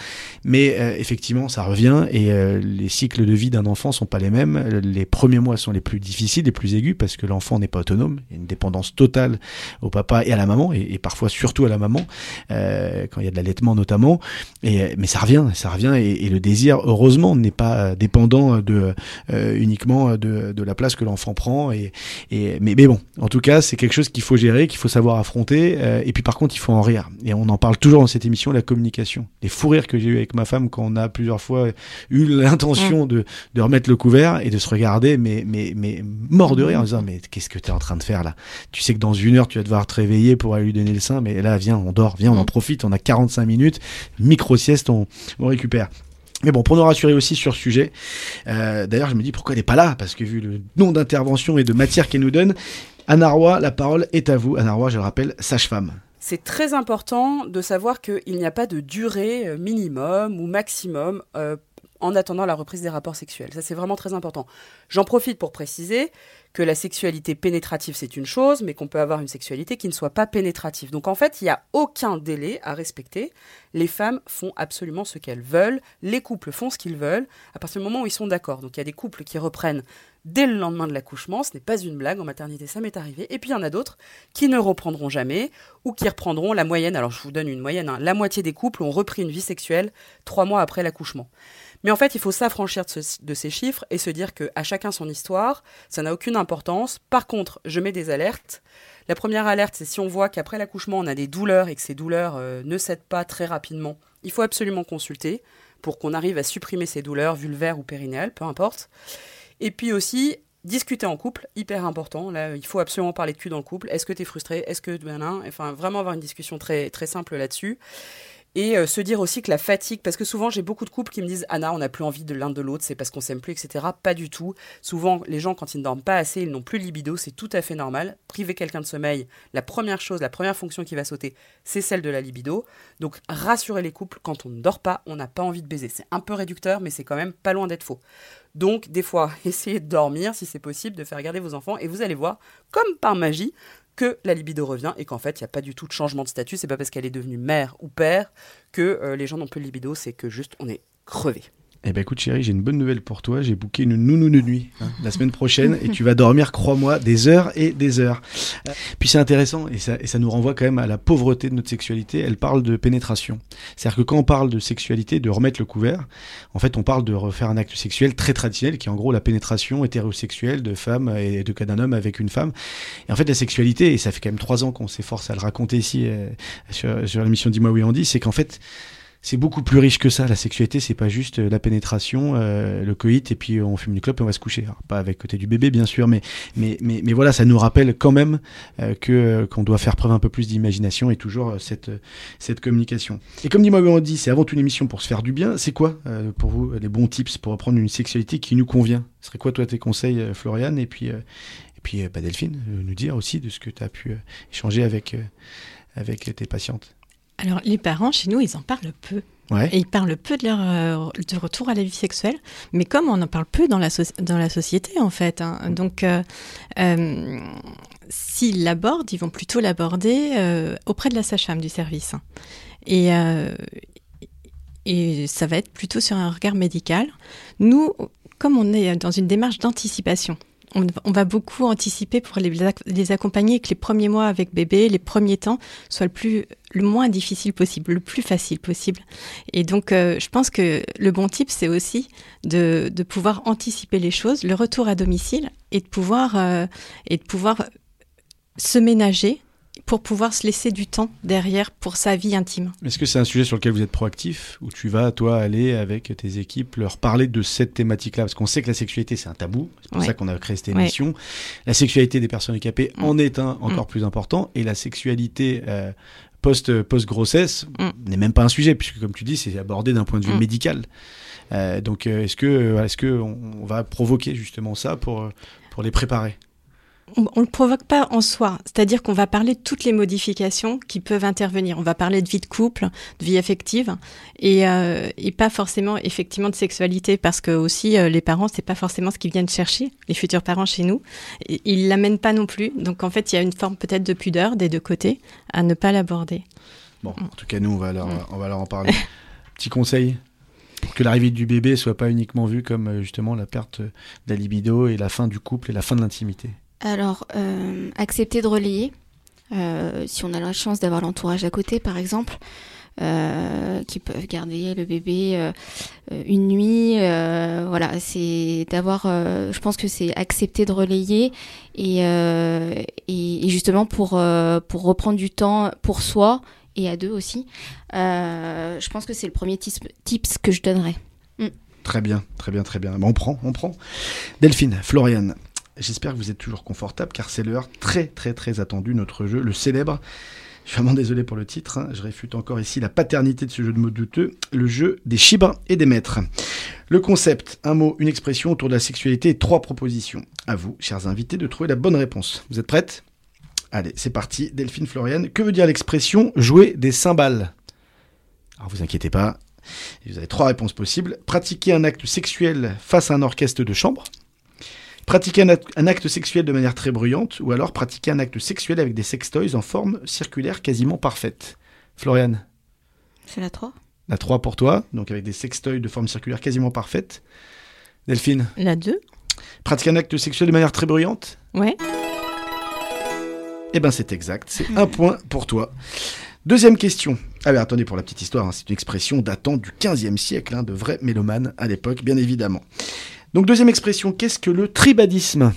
Mais euh, effectivement, ça revient et les cycles de vie d'un enfant sont pas les mêmes. Les premiers mois sont les plus difficiles, les plus aigus, parce que l'enfant n'est pas autonome. Il y a une dépendance totale au papa et à la maman, et, et parfois surtout à la maman, euh, quand il y a de l'allaitement notamment. Et, euh, mais ça revient, ça revient, et, et le désir, heureusement, n'est pas euh, dépendant de euh, uniquement de, de la place que l'enfant prend. Et, et mais, mais bon, en tout cas, c'est quelque chose qu'il faut gérer, qu'il faut savoir affronter. euh, et puis par contre, il faut en rire. Et on en parle toujours dans cette émission, la communication. Les fous rires que j'ai eu avec ma femme quand on a plusieurs fois eu l'intention de, de, de remettre le couvert et de se regarder, mais, mais, mais mort de rire en disant Mais qu'est-ce que tu es en train de faire là? Tu sais que dans une heure, tu vas devoir te réveiller pour aller lui donner le sein, mais là, viens, on dort, viens, on en Mm. profite, on a 45 minutes, micro-sieste, on, on récupère. Mais bon, pour nous rassurer aussi sur ce sujet, euh, d'ailleurs, je me dis pourquoi elle n'est pas là, parce que vu le nombre d'interventions et de matière qu'elle nous donne, Anna Roy, la parole est à vous. Anna Roy, je le rappelle, sage-femme. C'est très important de savoir qu'il n'y a pas de durée euh, minimum ou maximum euh, en attendant la reprise des rapports sexuels. Ça, c'est vraiment très important. J'en profite pour préciser que la sexualité pénétrative, c'est une chose, mais qu'on peut avoir une sexualité qui ne soit pas pénétrative. Donc en fait, il n'y a aucun délai à respecter. Les femmes font absolument ce qu'elles veulent, les couples font ce qu'ils veulent, à partir du moment où ils sont d'accord. Donc il y a des couples qui reprennent dès le lendemain de l'accouchement, ce n'est pas une blague, en maternité ça m'est arrivé, et puis il y en a d'autres qui ne reprendront jamais, ou qui reprendront la moyenne, alors je vous donne une moyenne, hein, la moitié des couples ont repris une vie sexuelle trois mois après l'accouchement. Mais en fait, il faut s'affranchir de, ce- de ces chiffres et se dire que à chacun son histoire, ça n'a aucune importance. Par contre, je mets des alertes. La première alerte, c'est si on voit qu'après l'accouchement, on a des douleurs et que ces douleurs euh, ne cèdent pas très rapidement, il faut absolument consulter pour qu'on arrive à supprimer ces douleurs vulvaires ou périnéales, peu importe. Et puis aussi, discuter en couple, hyper important. Là, il faut absolument parler de cul dans le couple. Est-ce que tu es frustré? Est-ce que Enfin, vraiment avoir une discussion très, très simple là-dessus. Et euh, se dire aussi que la fatigue, parce que souvent j'ai beaucoup de couples qui me disent Anna, on n'a plus envie de l'un de l'autre, c'est parce qu'on s'aime plus, etc. Pas du tout. Souvent, les gens, quand ils ne dorment pas assez, ils n'ont plus de libido, c'est tout à fait normal. Priver quelqu'un de sommeil, la première chose, la première fonction qui va sauter, c'est celle de la libido. Donc, rassurer les couples, quand on ne dort pas, on n'a pas envie de baiser. C'est un peu réducteur, mais c'est quand même pas loin d'être faux. Donc, des fois, essayez de dormir si c'est possible, de faire garder vos enfants, et vous allez voir, comme par magie, que la libido revient et qu'en fait, il n'y a pas du tout de changement de statut. C'est pas parce qu'elle est devenue mère ou père que euh, les gens n'ont plus de libido, c'est que juste on est crevé. Eh ben écoute chérie, j'ai une bonne nouvelle pour toi. J'ai booké une nounou de nuit hein, la semaine prochaine et tu vas dormir, crois-moi, des heures et des heures. Euh, Puis c'est intéressant et ça, et ça nous renvoie quand même à la pauvreté de notre sexualité. Elle parle de pénétration. C'est-à-dire que quand on parle de sexualité, de remettre le couvert, en fait on parle de refaire un acte sexuel très traditionnel qui est en gros la pénétration hétérosexuelle de femmes et de cas d'un homme avec une femme. Et en fait la sexualité, et ça fait quand même trois ans qu'on s'efforce à le raconter ici euh, sur, sur l'émission Dis-moi oui on dit, c'est qu'en fait c'est beaucoup plus riche que ça. La sexualité, c'est pas juste euh, la pénétration, euh, le coït, et puis on fume une clope et on va se coucher. Pas avec côté du bébé, bien sûr, mais, mais, mais, mais voilà, ça nous rappelle quand même euh, que euh, qu'on doit faire preuve un peu plus d'imagination et toujours euh, cette, euh, cette communication. Et comme dis-moi, on dit, c'est avant tout une émission pour se faire du bien. C'est quoi euh, pour vous les bons tips pour reprendre une sexualité qui nous convient? Ce serait quoi, toi, tes conseils, euh, Floriane Et puis, euh, et puis euh, bah, Delphine, euh, nous dire aussi de ce que tu as pu euh, échanger avec, euh, avec tes patientes? Alors, les parents, chez nous, ils en parlent peu. Ouais. Et ils parlent peu de leur euh, de retour à la vie sexuelle, mais comme on en parle peu dans la, dans la société, en fait. hein. Donc, euh, euh, s'ils l'abordent, ils vont plutôt l'aborder auprès de la sage-femme du service. hein. Et, et ça va être plutôt sur un regard médical. Nous, comme on est dans une démarche d'anticipation, on, on va beaucoup anticiper pour les, les accompagner que les premiers mois avec bébé, les premiers temps, soient le plus le moins difficile possible, le plus facile possible. Et donc, euh, je pense que le bon type, c'est aussi de, de pouvoir anticiper les choses, le retour à domicile, et de pouvoir euh, et de pouvoir se ménager pour pouvoir se laisser du temps derrière pour sa vie intime. Est-ce que c'est un sujet sur lequel vous êtes proactif, où tu vas, toi, aller avec tes équipes, leur parler de cette thématique-là? Parce qu'on sait que la sexualité, c'est un tabou, c'est pour Ouais. ça qu'on a créé cette Ouais. émission. La sexualité des personnes handicapées Mm. en est un encore plus important, et la sexualité euh, post, post-grossesse Mm. n'est même pas un sujet, puisque, comme tu dis, c'est abordé d'un point de vue Mm. médical. Euh, donc, euh, est-ce que, euh, est-ce que on, on va provoquer justement ça pour, euh, pour les préparer? On ne le provoque pas en soi, c'est-à-dire qu'on va parler de toutes les modifications qui peuvent intervenir. On va parler de vie de couple, de vie affective, et, euh, et pas forcément effectivement de sexualité, parce que aussi euh, les parents, c'est pas forcément ce qu'ils viennent chercher, les futurs parents chez nous, et, ils l'amènent pas non plus. Donc en fait, il y a une forme peut-être de pudeur des deux côtés à ne pas l'aborder. Bon, Mm. en tout cas, nous, on va leur, Mm. on va leur en parler. Petit conseil pour que l'arrivée du bébé soit pas uniquement vue comme euh, justement la perte de la libido et la fin du couple et la fin de l'intimité. Alors, euh, accepter de relayer, euh, si on a la chance d'avoir l'entourage à côté, par exemple, euh, qui peuvent garder le bébé une nuit. voilà, c'est d'avoir. je pense que c'est accepter de relayer et, et, justement pour pour reprendre du temps pour soi et à deux aussi. Je pense que c'est le premier tips, que je donnerais. Très bien, très bien, très bien. Bon, on prend, on prend. Delphine, Floriane, j'espère que vous êtes toujours confortable car c'est l'heure très, très, très attendue, notre jeu, le célèbre. Je suis vraiment désolé pour le titre, hein. je réfute encore ici la paternité de ce jeu de mots douteux, le jeu des chibres et des maîtres. Le concept, un mot, une expression autour de la sexualité et trois propositions. À vous, chers invités, de trouver la bonne réponse. Vous êtes prêtes? Allez, c'est parti. Delphine Floriane, que veut dire l'expression jouer des cymbales Alors vous inquiétez pas, vous avez trois réponses possibles. Pratiquer un acte sexuel face à un orchestre de chambre. Pratiquer un acte, un acte sexuel de manière très bruyante. Ou alors pratiquer un acte sexuel avec des sextoys en forme circulaire quasiment parfaite. Floriane, C'est la 3 la 3 pour toi, donc avec des sextoys de forme circulaire quasiment parfaite. Delphine, La 2 pratiquer un acte sexuel de manière très bruyante Ouais. Eh ben c'est exact, c'est un point pour toi. Deuxième question. Ah ben attendez pour la petite histoire, hein, c'est une expression datant du 15e siècle, hein, de vrais mélomanes à l'époque, bien évidemment. Donc deuxième expression, qu'est-ce que le tribadisme?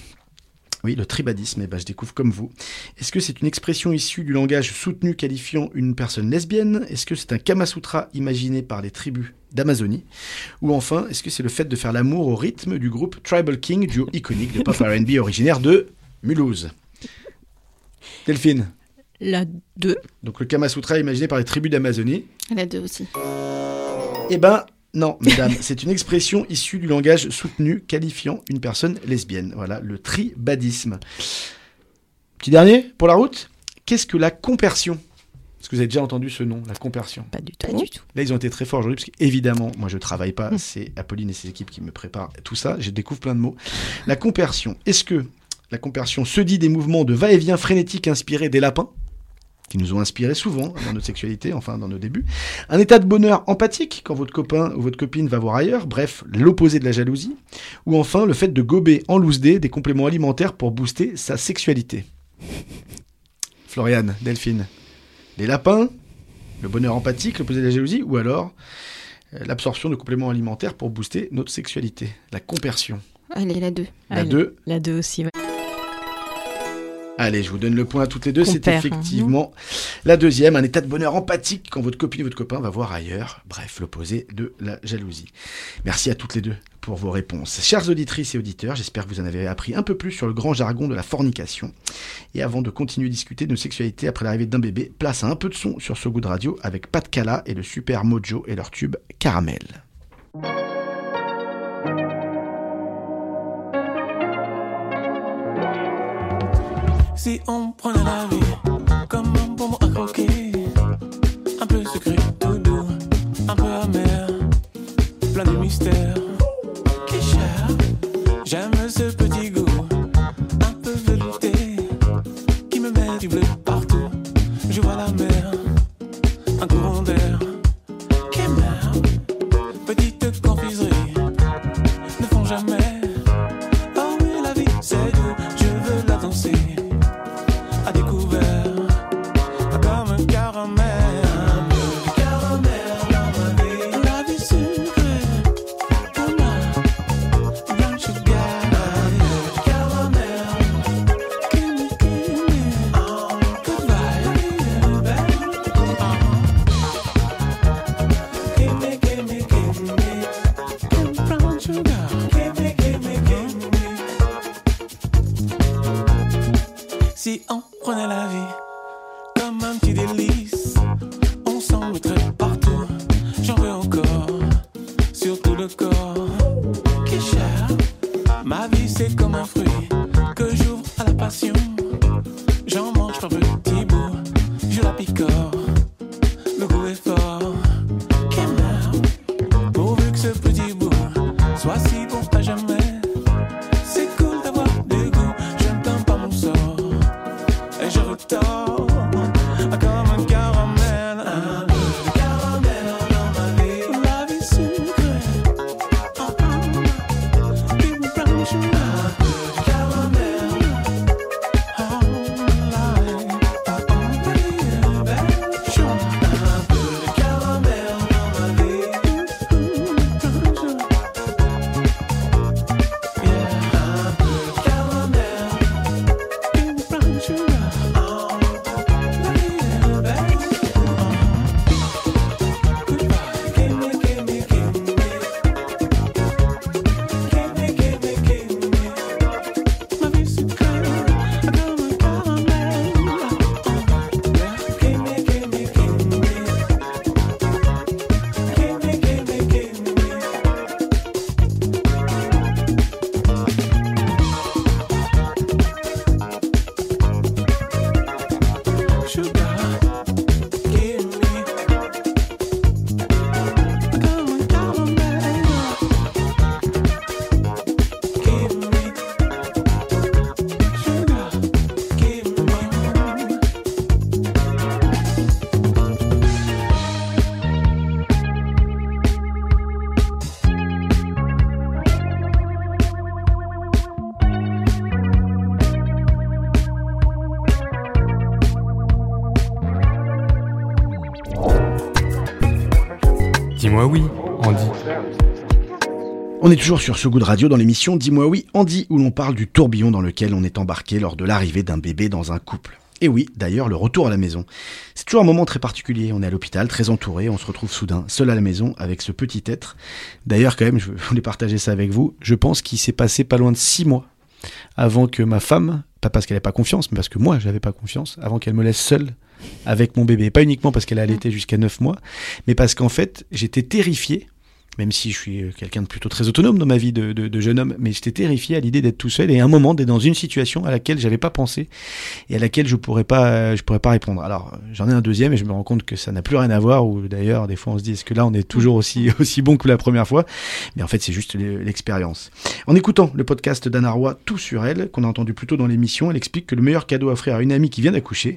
Oui, le tribadisme, eh ben, je découvre comme vous. Est-ce que c'est une expression issue du langage soutenu qualifiant une personne lesbienne? Est-ce que c'est un Kamasutra imaginé par les tribus d'Amazonie? Ou enfin, est-ce que c'est le fait de faire l'amour au rythme du groupe Tribal King, duo iconique de pop R&B originaire de Mulhouse? Delphine? La 2 donc le Kama Sutra imaginé par les tribus d'Amazonie? La 2 aussi. Eh ben non, mesdames, c'est une expression issue du langage soutenu qualifiant une personne lesbienne. Voilà, le tribadisme. Petit dernier pour la route. Qu'est-ce que la compersion? Est-ce que vous avez déjà entendu ce nom, la compersion? Pas du tout. Pas du tout. Là, ils ont été très forts aujourd'hui, parce qu'évidemment, moi, je travaille pas. C'est Apolline et ses équipes qui me préparent tout ça. Je découvre plein de mots. La compersion. Est-ce que la compersion se dit des mouvements de va-et-vient frénétique inspirés des lapins? Qui nous ont inspirés souvent dans notre sexualité, enfin dans nos débuts. Un état de bonheur empathique quand votre copain ou votre copine va voir ailleurs, bref, l'opposé de la jalousie. Ou enfin le fait de gober en loose day des compléments alimentaires pour booster sa sexualité. Floriane, Delphine, les lapins, le bonheur empathique, l'opposé de la jalousie, ou alors euh, l'absorption de compléments alimentaires pour booster notre sexualité, la compersion. Allez, la 2. La Allez. 2, La 2 aussi, ouais. Allez, je vous donne le point à toutes les deux. C'est hein. effectivement la deuxième, un état de bonheur empathique quand votre copine ou votre copain va voir ailleurs. Bref, l'opposé de la jalousie. Merci à toutes les deux pour vos réponses. Chères auditrices et auditeurs, j'espère que vous en avez appris un peu plus sur le grand jargon de la fornication. Et avant de continuer à discuter de nos sexualités après l'arrivée d'un bébé, place à un peu de son sur ce goût de radio avec Pat Cala et le super Mojo et leur tube Caramel. Si on prenait la vie comme un bonbon à croquer, un peu sucré, tout doux, un peu amer, plein de mystères, c'est comme un Dis-moi oui, Andy. On est toujours sur ce goût de radio dans l'émission Dis-moi oui, Andy, où l'on parle du tourbillon dans lequel on est embarqué lors de l'arrivée d'un bébé dans un couple. Et oui, d'ailleurs, le retour à la maison. C'est toujours un moment très particulier. On est à l'hôpital, très entouré, on se retrouve soudain, seul à la maison, avec ce petit être. D'ailleurs, quand même, je voulais partager ça avec vous. Je pense qu'il s'est passé pas loin de six mois avant que ma femme, pas parce qu'elle n'avait pas confiance, mais parce que moi, j'avais pas confiance, avant qu'elle me laisse seule avec mon bébé. Pas uniquement parce qu'elle a allaité jusqu'à neuf mois, mais parce qu'en fait, j'étais terrifié même si je suis quelqu'un de plutôt très autonome dans ma vie de, de, de jeune homme, mais j'étais terrifié à l'idée d'être tout seul et à un moment d'être dans une situation à laquelle j'avais pas pensé et à laquelle je pourrais pas, je pourrais pas répondre. Alors j'en ai un deuxième et je me rends compte que ça n'a plus rien à voir. Ou d'ailleurs des fois on se dit est-ce que là on est toujours aussi aussi bon que la première fois? Mais en fait c'est juste l'expérience. En écoutant le podcast d'Anna Roy Tout sur elle qu'on a entendu plus tôt dans l'émission, elle explique que le meilleur cadeau à offrir à une amie qui vient d'accoucher,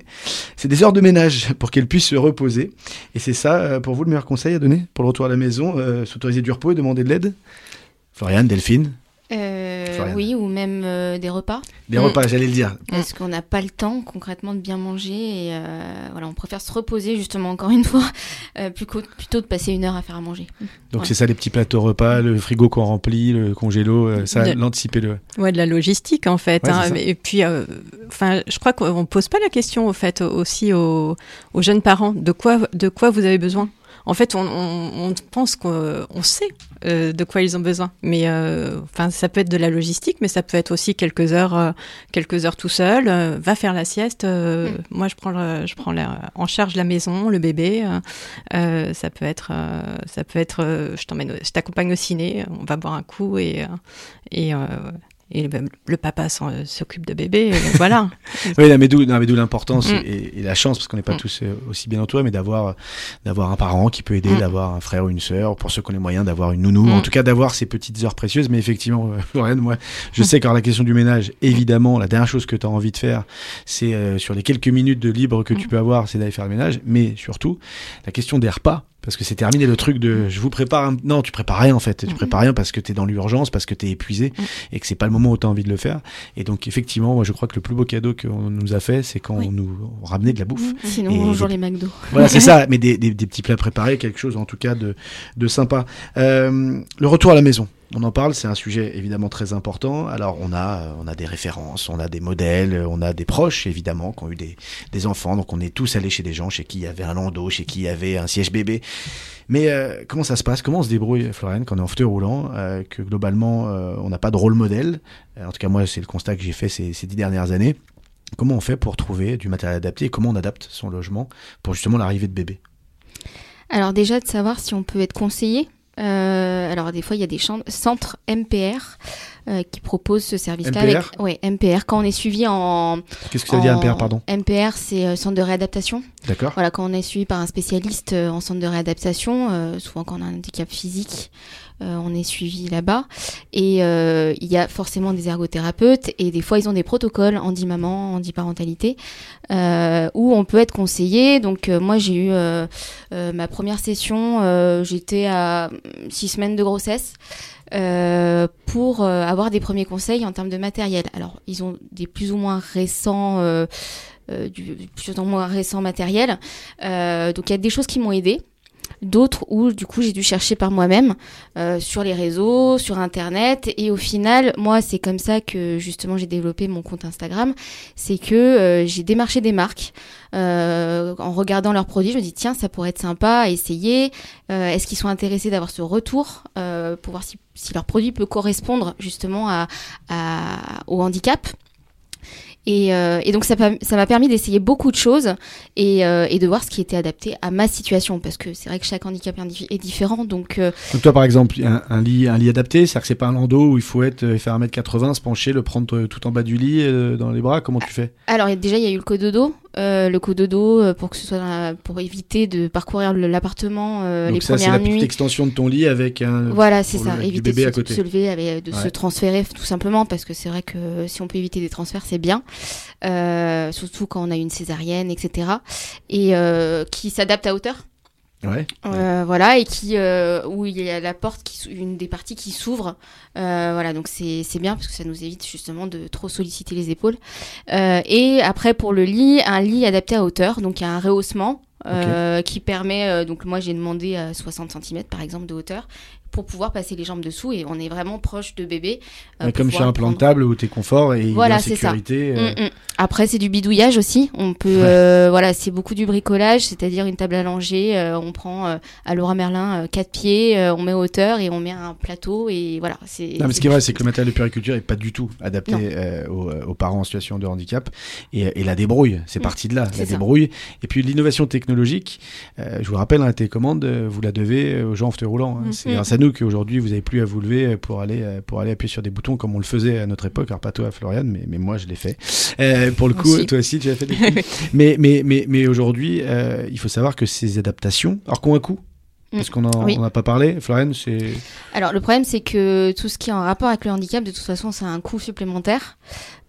c'est des heures de ménage pour qu'elle puisse se reposer. Et c'est ça euh, pour vous le meilleur conseil à donner pour le retour à la maison, euh, s'autoriser du repos et demander de l'aide Floriane, Delphine Euh, oui, ou même euh, des repas. Des Mm. repas, j'allais le dire. Parce qu'on n'a pas le temps concrètement de bien manger et euh, voilà, on préfère se reposer justement encore une fois euh, qu'au- plutôt de passer une heure à faire à manger. Donc Ouais. c'est ça les petits plateaux repas, le frigo qu'on remplit, le congélo, euh, ça, De- l'anticiper-le. Ouais, de la logistique en fait. Ouais, hein. Et puis, euh, enfin, je crois qu'on pose pas la question au fait aussi aux, aux jeunes parents de quoi de quoi vous avez besoin? En fait, on, on, on pense qu'on on sait euh, de quoi ils ont besoin, mais euh, enfin, ça peut être de la logistique, mais ça peut être aussi quelques heures, euh, quelques heures tout seul. euh, va faire la sieste. euh, Moi, je prends, le- je prends la- en charge la maison, le bébé. ça peut être, euh, ça peut être, euh, je t'emmène, je t'accompagne au ciné. On va boire un coup et et euh, et le, le papa s'en- s'occupe de bébé. et voilà. Oui, mais d'où non, mais d'où l'importance Mm. et, et la chance, parce qu'on n'est pas Mm. tous euh, aussi bien entourés, mais d'avoir d'avoir un parent qui peut aider, Mm. d'avoir un frère ou une sœur, pour ceux qui ont les moyens d'avoir une nounou, en tout cas d'avoir ces petites heures précieuses. Mais effectivement, euh, Floriane, moi, je sais qu'en la question du ménage, évidemment, la dernière chose que tu as envie de faire, c'est euh, sur les quelques minutes de libre que tu peux avoir, c'est d'aller faire le ménage, mais surtout, la question des repas. Parce que c'est terminé le truc de je vous prépare un... Non, tu prépares rien en fait. Tu Mm. prépares rien parce que tu es dans l'urgence, parce que tu es épuisé Mm. et que c'est pas le moment où tu as envie de le faire. Et donc, effectivement, moi je crois que le plus beau cadeau qu'on nous a fait, c'est quand Oui. on nous ramenait de la bouffe. Sinon, Et bonjour des- les McDo. Voilà, c'est ça, mais des, des- des petits plats préparés, quelque chose en tout cas de, de sympa. Euh, le retour à la maison, on en parle, c'est un sujet évidemment très important. Alors on a, euh, on a des références, on a des modèles, euh, on a des proches évidemment qui ont eu des, des enfants, donc on est tous allés chez des gens chez qui il y avait un landau, chez qui il y avait un siège bébé. Mais euh, comment ça se passe? Comment on se débrouille, Floriane, quand on est en fauteuil roulant, que globalement on n'a pas de rôle modèle? En tout cas moi c'est le constat que j'ai fait ces, ces dix dernières années. Comment on fait pour trouver du matériel adapté et comment on adapte son logement pour justement l'arrivée de bébé Alors déjà de savoir si on peut être conseillé. Euh, alors des fois il y a des centres MPR euh, qui proposent ce service-là. MPR? Avec, ouais, MPR. Quand on est suivi en, Qu'est-ce que ça veut dire MPR, pardon? MPR, c'est euh, centre de réadaptation. D'accord Voilà, quand on est suivi par un spécialiste en centre de réadaptation, souvent quand on a un handicap physique, on est suivi là-bas. Et euh, il y a forcément des ergothérapeutes et des fois ils ont des protocoles handi-maman, handi-parentalité, euh, où on peut être conseillé. Donc euh, moi j'ai eu euh, euh, ma première session, euh, j'étais à six semaines de grossesse. euh, pour euh, avoir des premiers conseils en termes de matériel. Alors, ils ont des plus ou moins récents, euh, euh, du plus ou moins récent matériel. Euh, donc, il y a des choses qui m'ont aidé. D'autres où, du coup, j'ai dû chercher par moi-même euh, sur les réseaux, sur Internet. Et au final, moi, c'est comme ça que, justement, j'ai développé mon compte Instagram. C'est que euh, j'ai démarché des marques. Euh, en regardant leurs produits, je me dis, tiens, ça pourrait être sympa à essayer. Est-ce qu'ils sont intéressés d'avoir ce retour pour voir si, si leur produit peut correspondre, justement, à- au handicap? Et, euh, et donc ça m'a permis d'essayer beaucoup de choses et, euh, et de voir ce qui était adapté à ma situation. Parce que c'est vrai que chaque handicap est différent donc euh, Donc toi par exemple, un, un lit, un lit adapté, c'est-à-dire que c'est pas un landau où il faut être, faire 1m80, se pencher, le prendre tout en bas du lit, dans les bras, comment tu fais? alors déjà il y a eu le cododo euh, le cododo euh, pour que ce soit dans la- pour éviter de parcourir l'appartement euh, les Donc ça c'est premières la petite nuits extension de ton lit avec un... Voilà, c'est ça. le- Éviter bébé de à se, lever, avec, de se transférer tout simplement parce que c'est vrai que si on peut éviter des transferts, c'est bien. Euh, surtout quand on a une césarienne, etc. Et euh, qui s'adapte à hauteur. Ouais. Euh, voilà et qui euh, où il y a la porte qui une des parties qui s'ouvre. Euh, voilà donc c'est c'est bien parce que ça nous évite justement de trop solliciter les épaules. Et après pour le lit un lit adapté à hauteur donc il y a un rehaussement qui permet, donc moi j'ai demandé à 60 cm par exemple de hauteur, pour pouvoir passer les jambes dessous et on est vraiment proche de bébé. euh, Comme pouvoir un plan de table où tu es confort et Voilà, c'est ça. sécurité. euh, Mm, mm. Après, c'est du bidouillage aussi. On peut, Ouais. euh, voilà, c'est beaucoup du bricolage, c'est-à-dire une table allongée. euh, on prend à Laura Merlin quatre pieds, on met hauteur et on met un plateau et voilà. C'est. Non, mais ce qui est vrai, c'est que le matériel de puriculture est pas du tout adapté aux, aux parents en situation de handicap. Et, et la débrouille, c'est Mm, parti de là, la ça. débrouille. Et puis l'innovation technologique, je vous rappelle, hein, la télécommande, euh, vous la devez aux gens en fauteuil roulant. hein. Mm. C'est Nous qu'aujourd'hui, vous n'avez plus à vous lever pour aller, euh, pour aller appuyer sur des boutons comme on le faisait à notre époque. Alors pas toi, Floriane, mais, mais moi, je l'ai fait. Euh, pour le coup, aussi. toi aussi, tu as fait des mais mais, mais, mais aujourd'hui, euh, il faut savoir que ces adaptations, alors qu'ont un coût, parce qu'on n'en Oui. pas parlé, c'est... Alors, le problème, c'est que tout ce qui est en rapport avec le handicap, de toute façon, c'est un coût supplémentaire.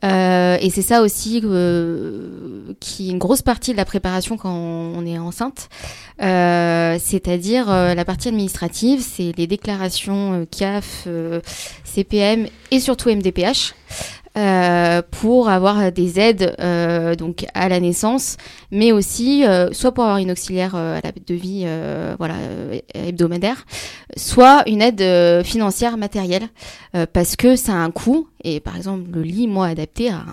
Euh, et c'est ça aussi euh, qui est une grosse partie de la préparation quand on est enceinte. Euh, C'est-à-dire euh, la partie administrative, c'est les déclarations euh, CAF, euh, CPM et surtout MDPH. Euh, pour avoir des aides euh, donc à la naissance, mais aussi euh, soit pour avoir une auxiliaire euh, à la de vie euh, voilà hebdomadaire, soit une aide financière matérielle parce que ça a un coût et par exemple le lit moi adapté a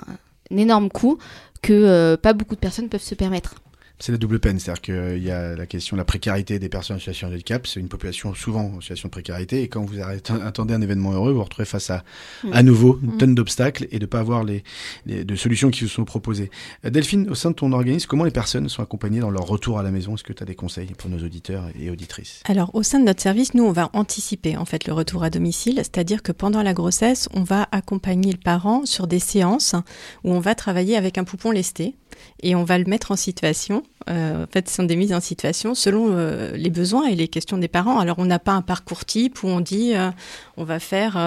un, énorme coût que pas beaucoup de personnes peuvent se permettre. C'est la double peine, c'est-à-dire qu'il y a la question de la précarité des personnes en situation de handicap, c'est une population souvent en situation de précarité, et quand vous attendez un événement heureux, vous vous retrouvez face à, Mm. à nouveau une Mm. tonne d'obstacles et de pas avoir les, les de solutions qui vous sont proposées. Euh, Delphine, au sein de ton organisme, comment les personnes sont accompagnées dans leur retour à la maison? Est-ce que tu as des conseils pour nos auditeurs et auditrices? Alors, au sein de notre service, nous, on va anticiper en fait le retour à domicile, c'est-à-dire que pendant la grossesse, on va accompagner le parent sur des séances où on va travailler avec un poupon lesté et on va le mettre en situation. Euh, en fait, ce sont des mises en situation selon euh, les besoins et les questions des parents. Alors, on n'a pas un parcours type où on dit euh, on va faire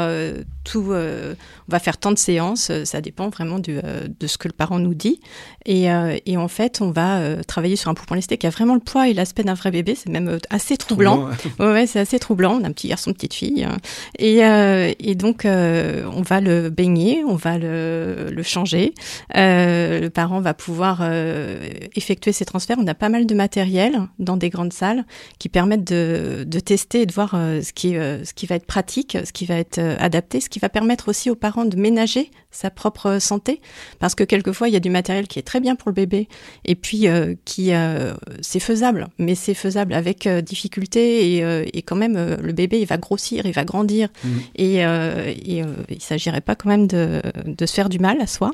tout, on va faire tant de séances. Ça dépend vraiment du, de ce que le parent nous dit. Et, et en fait, on va travailler sur un poupon lesté qui a vraiment le poids et l'aspect d'un vrai bébé. C'est même assez troublant. Ouais, ouais, c'est assez troublant. On a un petit garçon, une petite fille. hein. Et, et donc, on va le baigner, on va le, le changer. Le parent va pouvoir euh, effectuer ces transferts. On a pas mal de matériel dans des grandes salles qui permettent de, de tester et de voir euh, ce, qui, euh, ce qui va être pratique, ce qui va être adapté, ce qui va permettre aussi aux parents de ménager sa propre santé. Parce que quelquefois, il y a du matériel qui est très bien pour le bébé et puis qui c'est faisable, mais c'est faisable avec difficulté et, et quand même le bébé il va grossir, il va grandir Mhm. et, et il s'agirait pas quand même de, de se faire du mal à soi.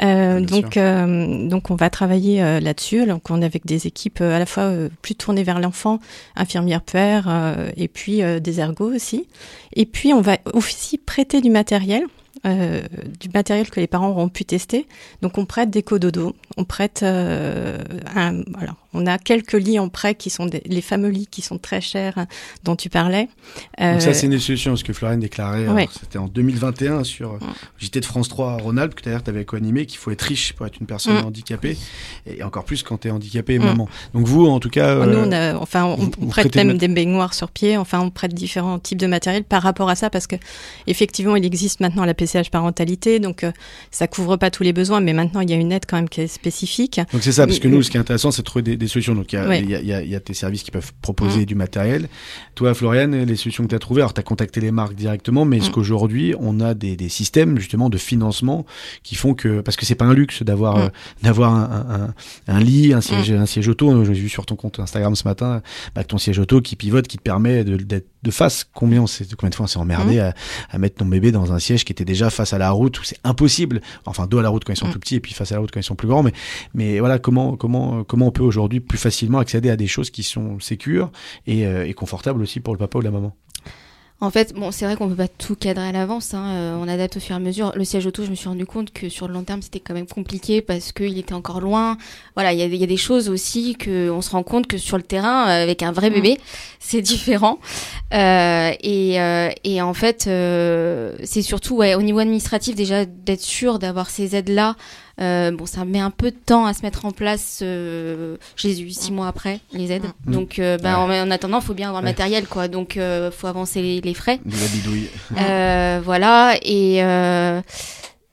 Donc euh, donc on va travailler euh, là-dessus. Donc on est avec des équipes euh, à la fois euh, plus tournées vers l'enfant, infirmières pères euh, et puis des ergots aussi. Et puis on va aussi prêter du matériel. du matériel que les parents auront pu tester. Donc on prête des cododos, on prête un, voilà, on a quelques lits en prêt qui sont des- les fameux lits qui sont très chers hein, dont tu parlais. Donc ça, Euh, c'est une solution, ce que Floriane déclarait. Ouais. C'était en 2021 sur euh, JT de France 3 à Rhône-Alpes, que d'ailleurs tu avais co-animé, qu'il faut être riche pour être une personne Mm. handicapée, et encore plus quand tu es handicapé et Mm. maman. Donc vous, en tout cas... Nous, euh, on a, enfin, on, vous- on vous prête même mat- des baignoires sur pied. Enfin, on prête différents types de matériel par rapport à ça, parce que effectivement, il existe maintenant la PCH parentalité, donc euh, ça couvre pas tous les besoins, mais maintenant il y a une aide quand même qui est spécifique. Donc c'est ça, parce que nous, ce qui est intéressant, c'est de trouver des, des solutions. Donc il y, a- Ouais. y, a, y, a, il y a tes services qui peuvent proposer Mm. du matériel. Toi, Floriane, les solutions que tu as trouvées, alors tu as contacté les marques directement, mais est-ce Mm. qu'aujourd'hui, on a des, des systèmes justement de financement qui font que... Parce que c'est pas un luxe d'avoir Mm. euh, d'avoir un, un, un lit, un siège, un siège auto. J'ai vu sur ton compte Instagram ce matin, bah, que ton siège auto qui pivote, qui te permet d'être de face. Combien, on combien de fois on s'est emmerdé Mm. à, à mettre ton bébé dans un siège qui était déjà face à la route, où c'est impossible. Enfin, dos à la route quand ils sont tout petits et puis face à la route quand ils sont plus grands. Mais, mais voilà, comment, comment, comment on peut aujourd'hui plus facilement accéder à des choses qui sont sécures et, euh, et confortables aussi pour le papa ou la maman. En fait, bon, c'est vrai qu'on peut pas tout cadrer à l'avance. Hein, euh, on adapte au fur et à mesure. Le siège auto, je me suis rendu compte que sur le long terme, c'était quand même compliqué parce qu'il était encore loin. Voilà, il y a, il y a des choses aussi que on se rend compte que sur le terrain, euh, avec un vrai bébé, c'est différent. Euh, et, euh, et en fait, euh, c'est surtout ouais, au niveau administratif déjà d'être sûr d'avoir ces aides-là. Euh, bon, ça met un peu de temps à se mettre en place. euh, je les ai eu six mois après, les aides. Mm. Donc, euh, bah, en, en attendant, il faut bien avoir le Ouais. matériel, quoi. Donc, il faut avancer les, les frais. De la bidouille. Euh, voilà et euh,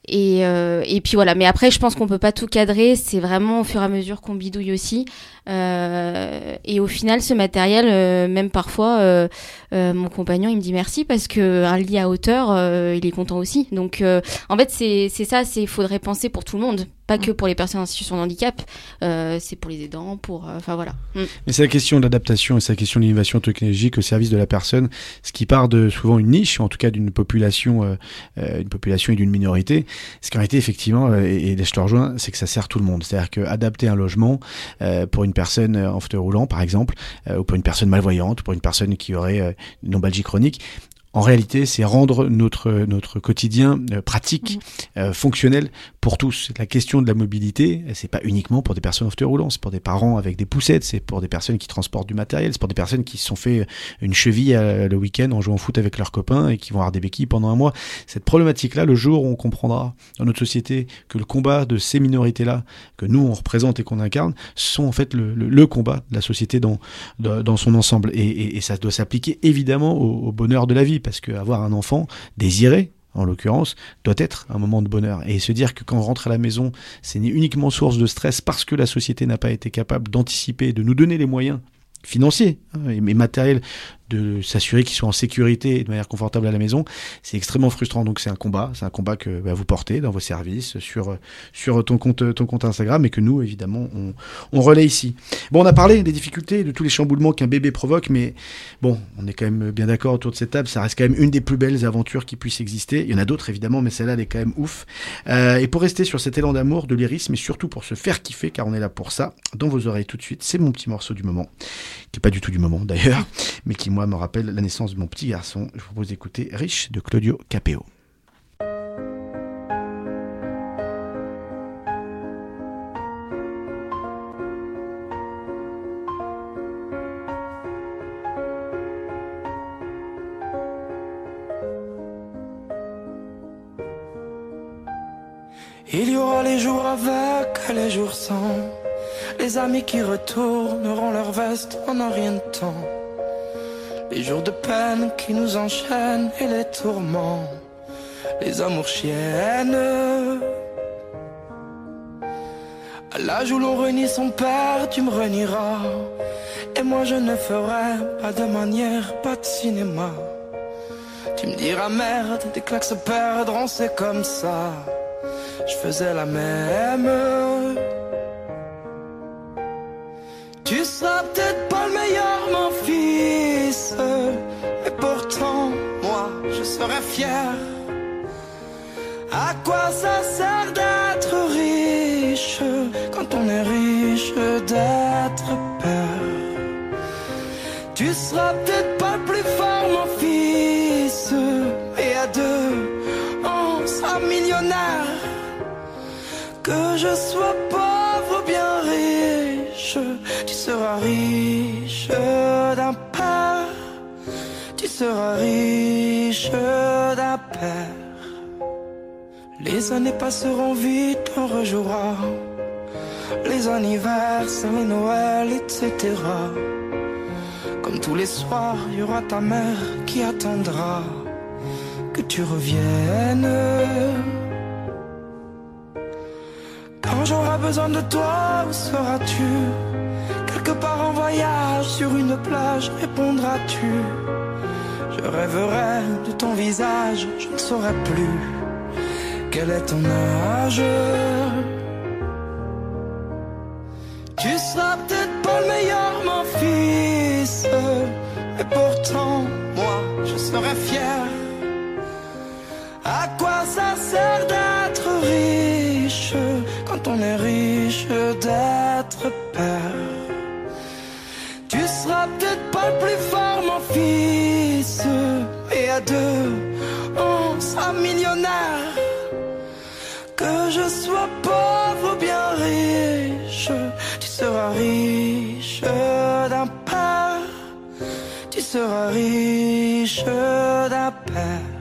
et, euh, et puis voilà mais après je pense qu'on peut pas tout cadrer c'est vraiment au fur et à mesure qu'on bidouille aussi Euh, et au final, ce matériel, euh, même parfois, euh, euh, mon compagnon, il me dit merci parce que un lit à hauteur, euh, il est content aussi. Donc, euh, en fait, c'est ça, il faudrait penser pour tout le monde, pas que pour les personnes en situation de handicap. Euh, c'est pour les aidants, pour, euh, enfin voilà. Mm. Mais c'est la question de l'adaptation et c'est la question de l'innovation technologique au service de la personne, ce qui part de souvent une niche, en tout cas d'une population, euh, euh, une population et d'une minorité. Ce qui en été effectivement, euh, et, et là, je te rejoins, c'est que ça sert tout le monde. C'est-à-dire que adapter un logement euh, pour une personne en fauteuil roulant, par exemple, euh, ou pour une personne malvoyante, ou pour une personne qui aurait euh, une lombalgie chronique, en réalité, c'est rendre notre notre quotidien euh, pratique, euh, fonctionnel pour tous. La question de la mobilité, c'est pas uniquement pour des personnes en fauteuil roulant, c'est pour des parents avec des poussettes, c'est pour des personnes qui transportent du matériel, c'est pour des personnes qui se sont fait une cheville euh, le week-end en jouant au foot avec leurs copains et qui vont avoir des béquilles pendant un mois. Cette problématique-là, le jour où on comprendra dans notre société que le combat de ces minorités-là, que nous on représente et qu'on incarne, sont en fait le, le, le combat de la société dans dans, dans son ensemble. Et, et, et ça doit s'appliquer évidemment au, au bonheur de la vie, parce que avoir un enfant désiré, en l'occurrence, doit être un moment de bonheur. Et se dire que quand on rentre à la maison, c'est uniquement source de stress parce que la société n'a pas été capable d'anticiper, de nous donner les moyens financiers hein, et matériels de s'assurer qu'ils soient en sécurité et de manière confortable à la maison, c'est extrêmement frustrant. Donc c'est un combat, c'est un combat que bah, vous portez dans vos services, sur sur ton compte ton compte Instagram, et que nous évidemment on, relaie ici. Bon, on a parlé des difficultés, de tous les chamboulements qu'un bébé provoque, mais bon, on est quand même bien d'accord autour de cette table. Ça reste quand même une des plus belles aventures qui puissent exister. Il y en a d'autres évidemment, mais celle-là elle est quand même ouf. Euh, et pour rester sur cet élan d'amour, de lyrisme, et surtout pour se faire kiffer, car on est là pour ça, dans vos oreilles tout de suite, c'est mon petit morceau du moment, qui est pas du tout du moment d'ailleurs, mais qui moi me rappelle la naissance de mon petit garçon. Je vous propose d'écouter Riche de Claudio Capeo. Il y aura les jours avec les jours sans. Les amis qui retourneront leur veste en un rien de temps. Les jours de peine qui nous enchaînent et les tourments. Les amours chiennes. À l'âge où l'on renie son père, tu me renieras. Et moi je ne ferai pas de manière, pas de cinéma. Tu me diras merde, des claques se perdront, c'est comme ça. Je faisais la même. Tu seras peut-être pas le meilleur, mon fils. Mais pourtant, moi, je serai fier. À quoi ça sert d'être riche quand on est riche d'être père? Tu seras peut-être pas le plus fort, mon fils. Et à deux, on sera millionnaire. Que je sois pauvre seras riche d'un père. Tu seras riche d'un père. Les années passeront vite, on rejouera. Les anniversaires, les Noëls, etc. Comme tous les soirs, il y aura ta mère qui attendra que tu reviennes. Quand j'aurai besoin de toi, où seras-tu? Quelque part en voyage, sur une plage, répondras-tu? Je rêverai de ton visage, je ne saurais plus quel est ton âge. Tu seras peut-être pas le meilleur, mon fils, mais pourtant, moi, je serai fier. À quoi ça sert d'être riche quand on est riche d'être père? Peut-être pas le plus fort, mon fils, et à deux, on sera millionnaire. Que je sois pauvre ou bien riche, tu seras riche d'un père. Tu seras riche d'un père.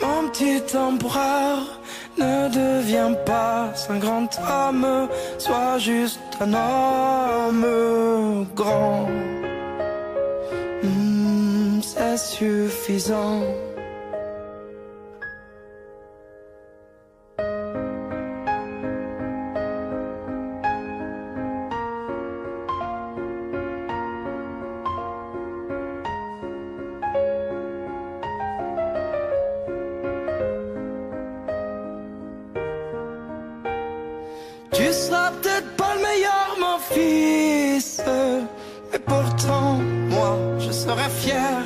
Mon petit empereur, ne deviens pas un grand homme, sois juste un homme grand. Hmm, C'est suffisant. Tu seras peut-être pas le meilleur, mon fils. Mais pourtant, moi, je serai fier.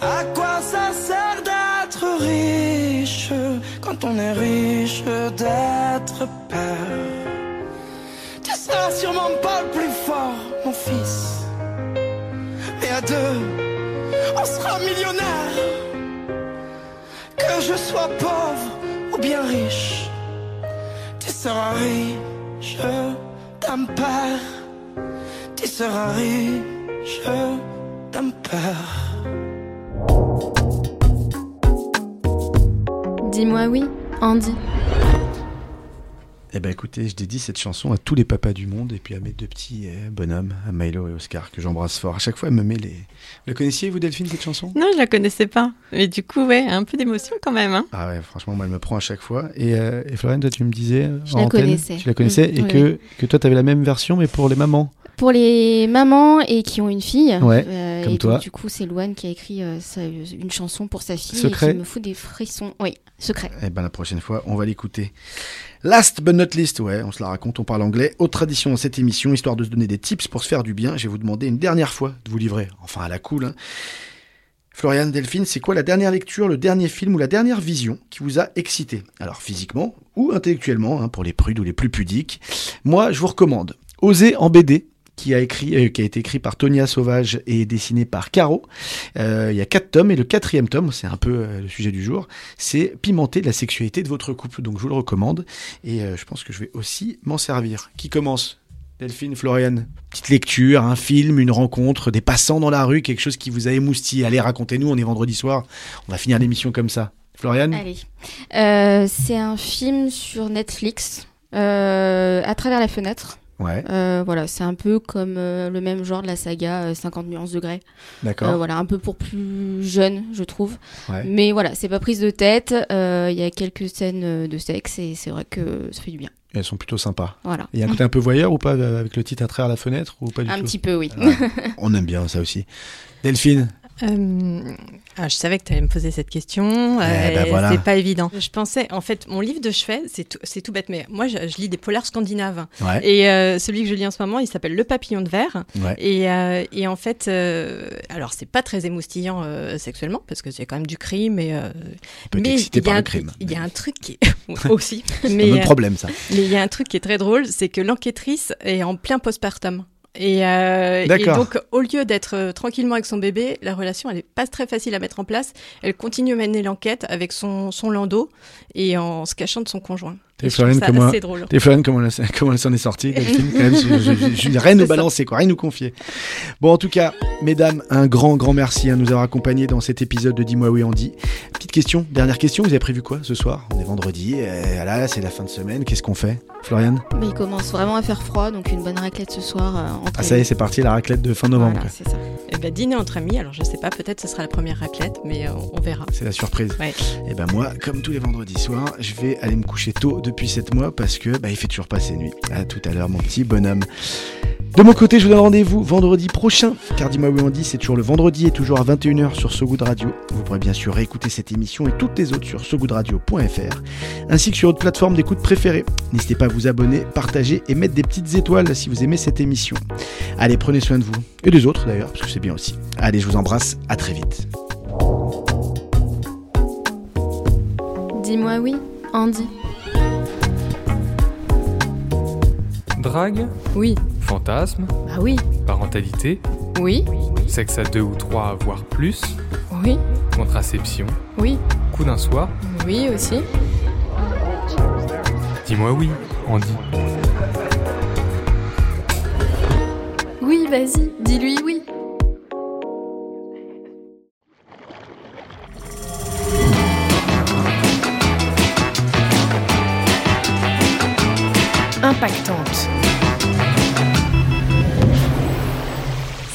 À quoi ça sert d'être riche quand on est riche d'être père? Tu seras sûrement pas le plus fort, mon fils. Mais à deux, on sera millionnaire. Que je sois pauvre ou bien riche, seras riche d'un père. Tu seras riche d'un père. Dis-moi oui, Andy. Eh ben écoutez, je dédie cette chanson à tous les papas du monde et puis à mes deux petits euh, bonhommes, à Milo et Oscar, que j'embrasse fort. À chaque fois, elle me met les. Vous la connaissiez, vous, Delphine, cette chanson? Non, je la connaissais pas. Mais du coup, ouais, un peu d'émotion quand même. Hein. Ah ouais, franchement, moi, elle me prend à chaque fois. Et, euh, et toi, tu me disais. Je en la antenne, connaissais. Tu la connaissais Mm, et oui, que, que toi, tu avais la même version, mais pour les mamans. Pour les mamans et qui ont une fille, Ouais, euh, comme et toi. donc, du coup, c'est Louane qui a écrit euh, sa- une chanson pour sa fille Secret. et qui me fout des frissons. Oui, secret. Eh ben la prochaine fois, on va l'écouter. Last but not least, ouais, on se la raconte, on parle anglais. Autre tradition dans cette émission, histoire de se donner des tips pour se faire du bien, je vais vous demander une dernière fois de vous livrer, enfin à la cool. Hein. Floriane Delphine, c'est quoi la dernière lecture, le dernier film ou la dernière vision qui vous a excité? Alors physiquement ou intellectuellement, hein, pour les prudes ou les plus pudiques. Moi, je vous recommande Oser en BD. Qui a, écrit, euh, qui a été écrit par Tonia Sauvage et dessiné par Caro. Euh, il y a quatre tomes et le quatrième tome, c'est un peu euh, le sujet du jour, c'est pimenter la sexualité de votre couple. Donc je vous le recommande et je pense que je vais aussi m'en servir. Qui commence? Delphine, Floriane? Petite lecture, un film, une rencontre, des passants dans la rue, quelque chose qui vous a émoustillé. Allez, racontez-nous, on est vendredi soir, on va finir l'émission comme ça. Floriane? Allez. C'est un film sur Netflix, à travers la fenêtre. Ouais, Euh, voilà, c'est un peu comme euh, le même genre de la saga euh, 50 nuances de Grey. d'accord. Euh, voilà, un peu pour plus jeune, je trouve. Ouais. Mais voilà, c'est pas prise de tête. Il y a quelques scènes de sexe et c'est vrai que ça fait du bien. Elles sont plutôt sympas. Voilà. Il y a un côté un peu voyeur ou pas avec le titre à travers la fenêtre ou pas du Un tout petit peu, oui. Ouais. On aime bien ça aussi. Delphine Euh, ah, je savais que tu allais me poser cette question. Eh euh, ben voilà. C'est pas évident. Je pensais, en fait, mon livre de chevet, c'est tout, bête, mais moi, je, je lis des polars scandinaves. Ouais. Et euh, celui que je lis en ce moment, il s'appelle Le papillon de verre. Ouais. Et, euh, et en fait, euh, alors c'est pas très émoustillant euh, sexuellement parce que c'est quand même du crime. Et, euh, mais il y, a un- crime. il y a un truc qui est aussi. C'est un autre euh, problème ça. mais il y a un truc qui est très drôle, c'est que l'enquêtrice est en plein postpartum. Et, euh, et donc, au lieu d'être euh, tranquillement avec son bébé, la relation, elle est pas très facile à mettre en place. Elle continue à mener l'enquête avec son, son landau et en se cachant de son conjoint. T'es Et je trouve Floriane ça comme moi. assez drôle. T'es Floriane, comment elle, comment elle s'en est sortie, Delphine quand même, je- je- je- je- Rien nous balancer, quoi, rien nous confier. Bon, en tout cas, mesdames, un grand, grand merci à nous avoir accompagnés dans cet épisode de Dis-moi oui, Andy. Petite question, dernière question, vous avez prévu quoi ce soir? On est vendredi, et là, c'est la fin de semaine, qu'est-ce qu'on fait? Floriane? Mais il commence vraiment à faire froid, donc une bonne raclette ce soir euh, entre Ah, ça y est, c'est parti, la raclette de fin novembre. Voilà, quoi. c'est ça. Eh ben, dîner entre amis, alors je sais pas, peut-être ce sera la première raclette, mais euh, on verra. C'est la surprise. Ouais. Et ben moi, comme tous les vendredis soirs, je vais aller me coucher tôt depuis 7 mois parce que bah, il fait toujours pas ses nuits. À tout à l'heure, mon petit bonhomme. De mon côté, je vous donne rendez-vous vendredi prochain, car dis-moi oui on dit, c'est toujours le vendredi et toujours à 21h sur So Good Radio. Vous pourrez bien sûr réécouter cette émission et toutes les autres sur sogoodradio.fr, ainsi que sur votre plateforme d'écoute préférée. N'hésitez pas à vous abonner, partager et mettre des petites étoiles si vous aimez cette émission. Allez, prenez soin de vous, et des autres d'ailleurs, parce que c'est bien aussi. Allez, je vous embrasse, à très vite. Dis-moi oui, Andy. Drague, Oui, fantasme, bah oui, parentalité, oui, sexe à deux ou trois, voire plus, oui, contraception, oui, coup d'un soir. oui aussi. Dis-moi oui, Andy. Oui, vas-y, dis-lui oui. Impactante.